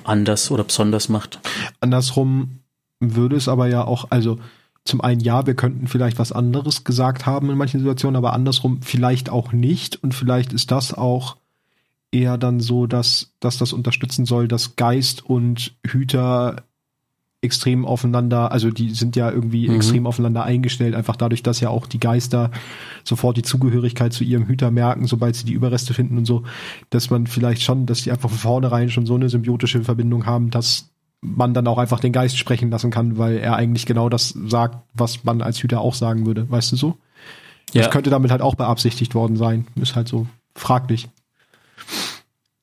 anders oder besonders macht. Andersrum würde es aber ja auch, also zum einen ja, wir könnten vielleicht was anderes gesagt haben in manchen Situationen, aber andersrum vielleicht auch nicht. Und vielleicht ist das auch eher dann so, dass, dass das unterstützen soll, dass Geist und Hüter extrem aufeinander, also die sind ja irgendwie Mhm. extrem aufeinander eingestellt, einfach dadurch, dass ja auch die Geister sofort die Zugehörigkeit zu ihrem Hüter merken, sobald sie die Überreste finden und so, dass man vielleicht schon, dass die einfach von vornherein schon so eine symbiotische Verbindung haben, dass man dann auch einfach den Geist sprechen lassen kann, weil er eigentlich genau das sagt, was man als Hüter auch sagen würde, weißt du so? Ja. Das könnte damit halt auch beabsichtigt worden sein. Ist halt so fraglich.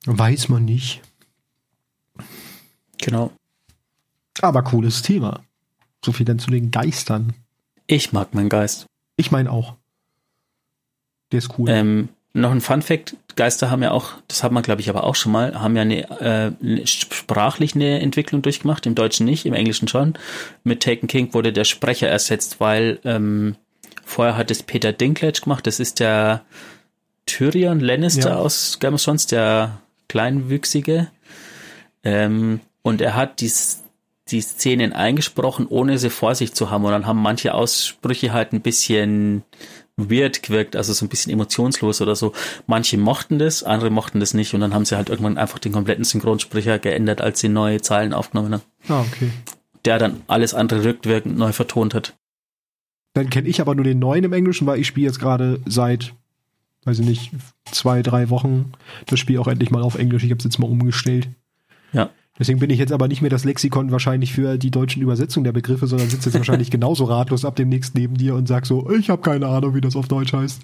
Weiß man nicht. Genau. Aber cooles Thema. So viel dann zu den Geistern. Ich mag meinen Geist. Ich meine auch. Der ist cool. Ähm, noch ein Fun Fact, Geister haben ja auch, das hat man glaube ich aber auch schon mal, haben ja eine, äh, sprachlich eine Entwicklung durchgemacht, im Deutschen nicht, im Englischen schon. Mit Taken King wurde der Sprecher ersetzt, weil ähm, vorher hat es Peter Dinklage gemacht, das ist der Tyrion Lannister Ja. aus Game of Thrones, der kleinwüchsige. Ähm, und er hat die, die Szenen eingesprochen, ohne sie vor sich zu haben. Und dann haben manche Aussprüche halt ein bisschen weird gewirkt, also so ein bisschen emotionslos oder so. Manche mochten das, andere mochten das nicht. Und dann haben sie halt irgendwann einfach den kompletten Synchronsprecher geändert, als sie neue Zahlen aufgenommen haben. ah, okay. Der dann alles andere rückwirkend neu vertont hat. Dann kenne ich aber nur den neuen im Englischen, weil ich spiele jetzt gerade seit, weiß ich nicht, zwei, drei Wochen das Spiel auch endlich mal auf Englisch. Ich habe es jetzt mal umgestellt. Ja. Deswegen bin ich jetzt aber nicht mehr das Lexikon wahrscheinlich für die deutschen Übersetzungen der Begriffe, sondern sitze jetzt wahrscheinlich genauso ratlos ab demnächst neben dir und sag so, ich habe keine Ahnung, wie das auf Deutsch heißt.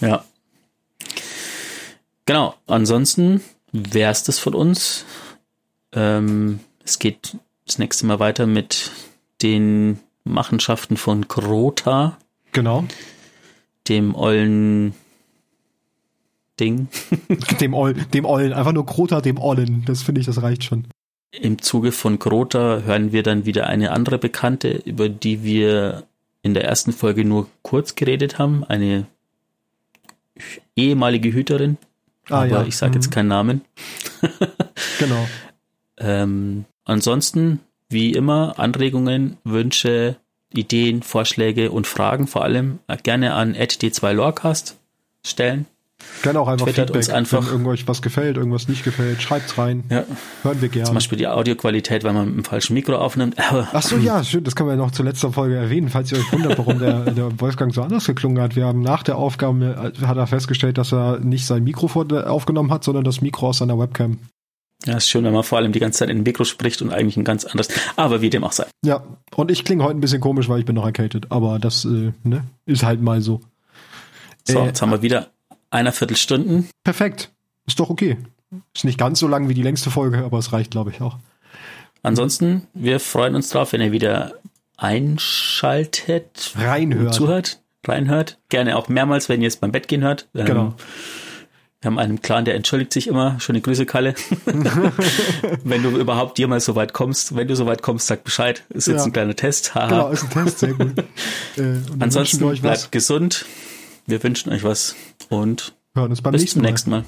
Ja. Genau. Ansonsten wär's das von uns. Ähm, es geht das nächste Mal weiter mit den Machenschaften von Grota, Genau. dem ollen Ding. Dem, Oll, dem Ollen, einfach nur Krota dem Ollen. Das finde ich, das reicht schon. Im Zuge von Grota hören wir dann wieder eine andere Bekannte, über die wir in der ersten Folge nur kurz geredet haben. Eine ehemalige Hüterin, Ah, aber ja. ich sage jetzt mhm. keinen Namen. genau. Ähm, ansonsten, wie immer, Anregungen, Wünsche, Ideen, Vorschläge und Fragen vor allem gerne an d2lorcast stellen. Gerne auch einfach Twittert Feedback, uns einfach. wenn irgendwas was gefällt, irgendwas nicht gefällt, schreibt's rein. Ja. Hören wir gerne. Zum Beispiel die Audioqualität, weil man mit dem falschen Mikro aufnimmt. Ach so, ja, schön, das können wir noch zur letzten Folge erwähnen, falls ihr euch wundert, warum der, der Wolfgang so anders geklungen hat. Wir haben nach der Aufgabe, hat er festgestellt, dass er nicht sein Mikro aufgenommen hat, sondern das Mikro aus seiner Webcam. Ja, ist schön, wenn man vor allem die ganze Zeit in den Mikro spricht und eigentlich ein ganz anderes. Aber wie dem auch sei. Ja, und ich klinge heute ein bisschen komisch, weil ich bin noch erkältet. Aber das äh, ne, ist halt mal so. So, äh, jetzt haben wir wieder einer Viertelstunden. Perfekt. Ist doch okay. Ist nicht ganz so lang wie die längste Folge, aber es reicht, glaube ich, auch. Ansonsten, wir freuen uns drauf, wenn ihr wieder einschaltet. Reinhört. Zuhört. Reinhört. Gerne auch mehrmals, wenn ihr es beim Bett gehen hört. Ähm, genau. Wir haben einen Clan, der entschuldigt sich immer. Schöne Grüße, Kalle. wenn du überhaupt jemals so weit kommst, wenn du so weit kommst, sag Bescheid. Ist jetzt ja. ein kleiner Test. Haha. Genau, ist ein Test, sehr gut. Äh, Ansonsten bleibt gesund. Wir wünschen euch was und hören uns beim bis nächsten zum nächsten Mal.